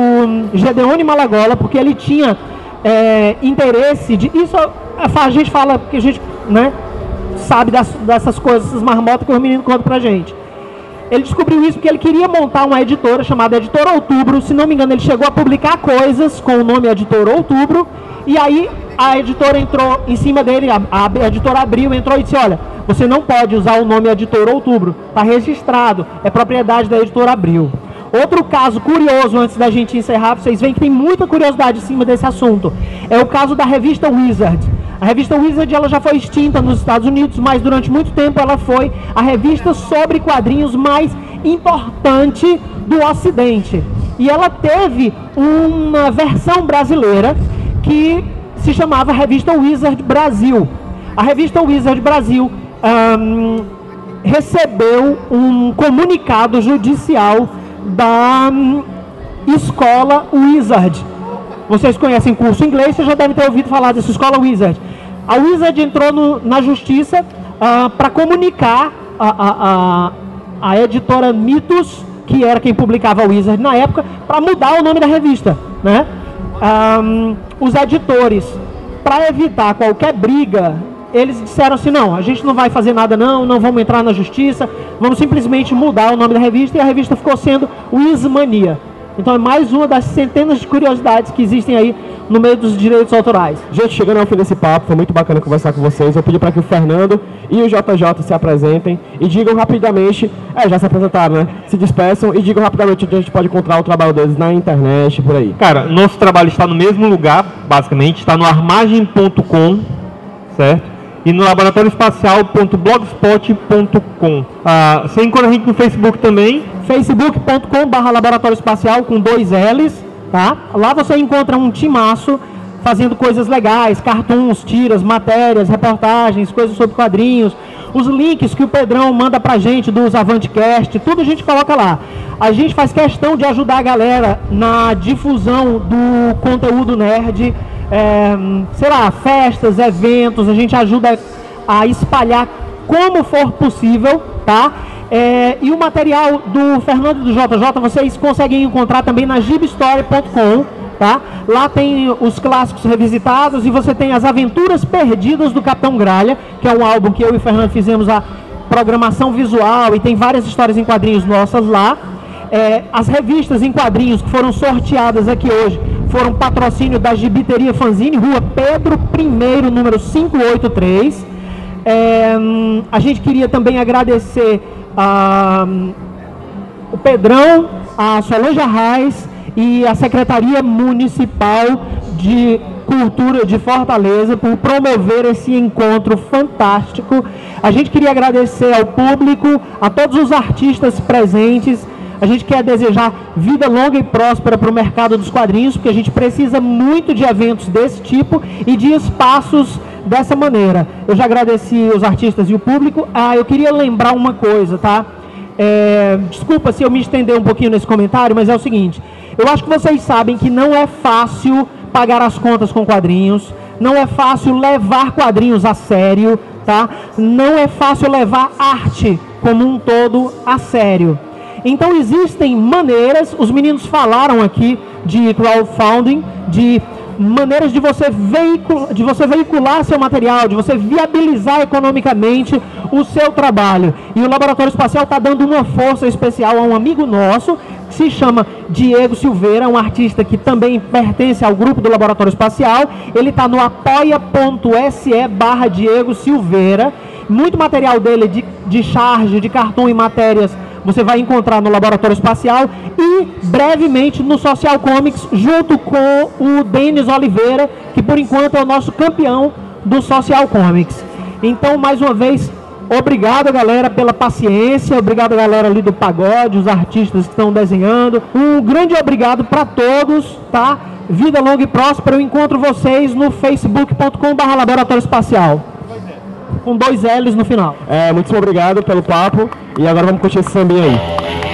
Gedeone Malagola, porque ele tinha é, interesse de. Isso a gente fala, porque a gente né, sabe das, dessas coisas, essas marmotas que os meninos contam pra gente. Ele descobriu isso porque ele queria montar uma editora chamada Editora Outubro. Se não me engano, ele chegou a publicar coisas com o nome Editora Outubro. E aí a editora entrou em cima dele, a, a editora abriu, entrou e disse: Olha, você não pode usar o nome Editora Outubro, está registrado, é propriedade da editora Abril. Outro caso curioso, antes da gente encerrar, vocês veem que tem muita curiosidade em cima desse assunto. É o caso da revista Wizard. A revista Wizard ela já foi extinta nos Estados Unidos, mas durante muito tempo ela foi a revista sobre quadrinhos mais importante do Ocidente. E ela teve uma versão brasileira que se chamava Revista Wizard Brasil. A revista Wizard Brasil um, recebeu um comunicado judicial da um, escola Wizard. Vocês conhecem curso inglês, vocês já devem ter ouvido falar dessa escola Wizard. A Wizard entrou no, na justiça uh, para comunicar a, a, a, a, editora Mitos, que era quem publicava a Wizard na época, para mudar o nome da revista. Né? Um, os editores, para evitar qualquer briga eles disseram assim: não, a gente não vai fazer nada, não, não vamos entrar na justiça, vamos simplesmente mudar o nome da revista e a revista ficou sendo Wizmania. Então é mais uma das centenas de curiosidades que existem aí no meio dos direitos autorais. Gente, chegando ao fim desse papo, foi muito bacana conversar com vocês. Eu pedi para que o Fernando e o JJ se apresentem e digam rapidamente, é, já se apresentaram, né? Se despeçam e digam rapidamente onde a gente pode encontrar o trabalho deles na internet, por aí. Cara, nosso trabalho está no mesmo lugar, basicamente, está no armagem.com, certo? E no laboratórioespacial.blogspot.com. Ah, você encontra a gente no Facebook também. facebook.com.br laboratório espacial com dois L's, tá? Lá você encontra um timaço fazendo coisas legais, cartoons, tiras, matérias, reportagens, coisas sobre quadrinhos, os links que o Pedrão manda pra gente dos Avantcast, tudo a gente coloca lá. A gente faz questão de ajudar a galera na difusão do conteúdo nerd é, sei lá, festas, eventos, a gente ajuda a espalhar como for possível, tá? É, e o material do Fernando do JJ vocês conseguem encontrar também na gibstory.com, tá? Lá tem os clássicos revisitados e você tem as aventuras perdidas do Capitão Gralha, que é um álbum que eu e o Fernando fizemos a programação visual e tem várias histórias em quadrinhos nossas lá. É, as revistas em quadrinhos que foram sorteadas aqui hoje foram patrocínio da Gibiteria Fanzine, rua Pedro I, número 583. É, a gente queria também agradecer a, o Pedrão, a Solange Arraes e a Secretaria Municipal de Cultura de Fortaleza por promover esse encontro fantástico. A gente queria agradecer ao público, a todos os artistas presentes a gente quer desejar vida longa e próspera para o mercado dos quadrinhos, porque a gente precisa muito de eventos desse tipo e de espaços dessa maneira. Eu já agradeci os artistas e o público. Ah, eu queria lembrar uma coisa, tá? É, desculpa se eu me estender um pouquinho nesse comentário, mas é o seguinte: eu acho que vocês sabem que não é fácil pagar as contas com quadrinhos. não é fácil levar quadrinhos a sério, tá? Não é fácil levar arte como um todo a sério. Então existem maneiras, os meninos falaram aqui de crowdfunding, de maneiras de você, veicular, de você veicular seu material, de você viabilizar economicamente o seu trabalho. E o Laboratório Espacial está dando uma força especial a um amigo nosso, que se chama Diego Silveira, um artista que também pertence ao grupo do Laboratório Espacial. Ele está no apoia.se barra Diego Silveira. Muito material dele de, de charge, de cartão e matérias você vai encontrar no Laboratório Espacial e brevemente no Social Comics, junto com o Denis Oliveira, que por enquanto é o nosso campeão do Social Comics. Então, mais uma vez, obrigado galera pela paciência, obrigado galera ali do pagode, os artistas que estão desenhando. Um grande obrigado para todos, tá? Vida longa e próspera. Eu encontro vocês no facebook.com/barra Laboratório Espacial com dois L's no final. É, muito obrigado pelo papo e agora vamos curtir esse sambinha aí.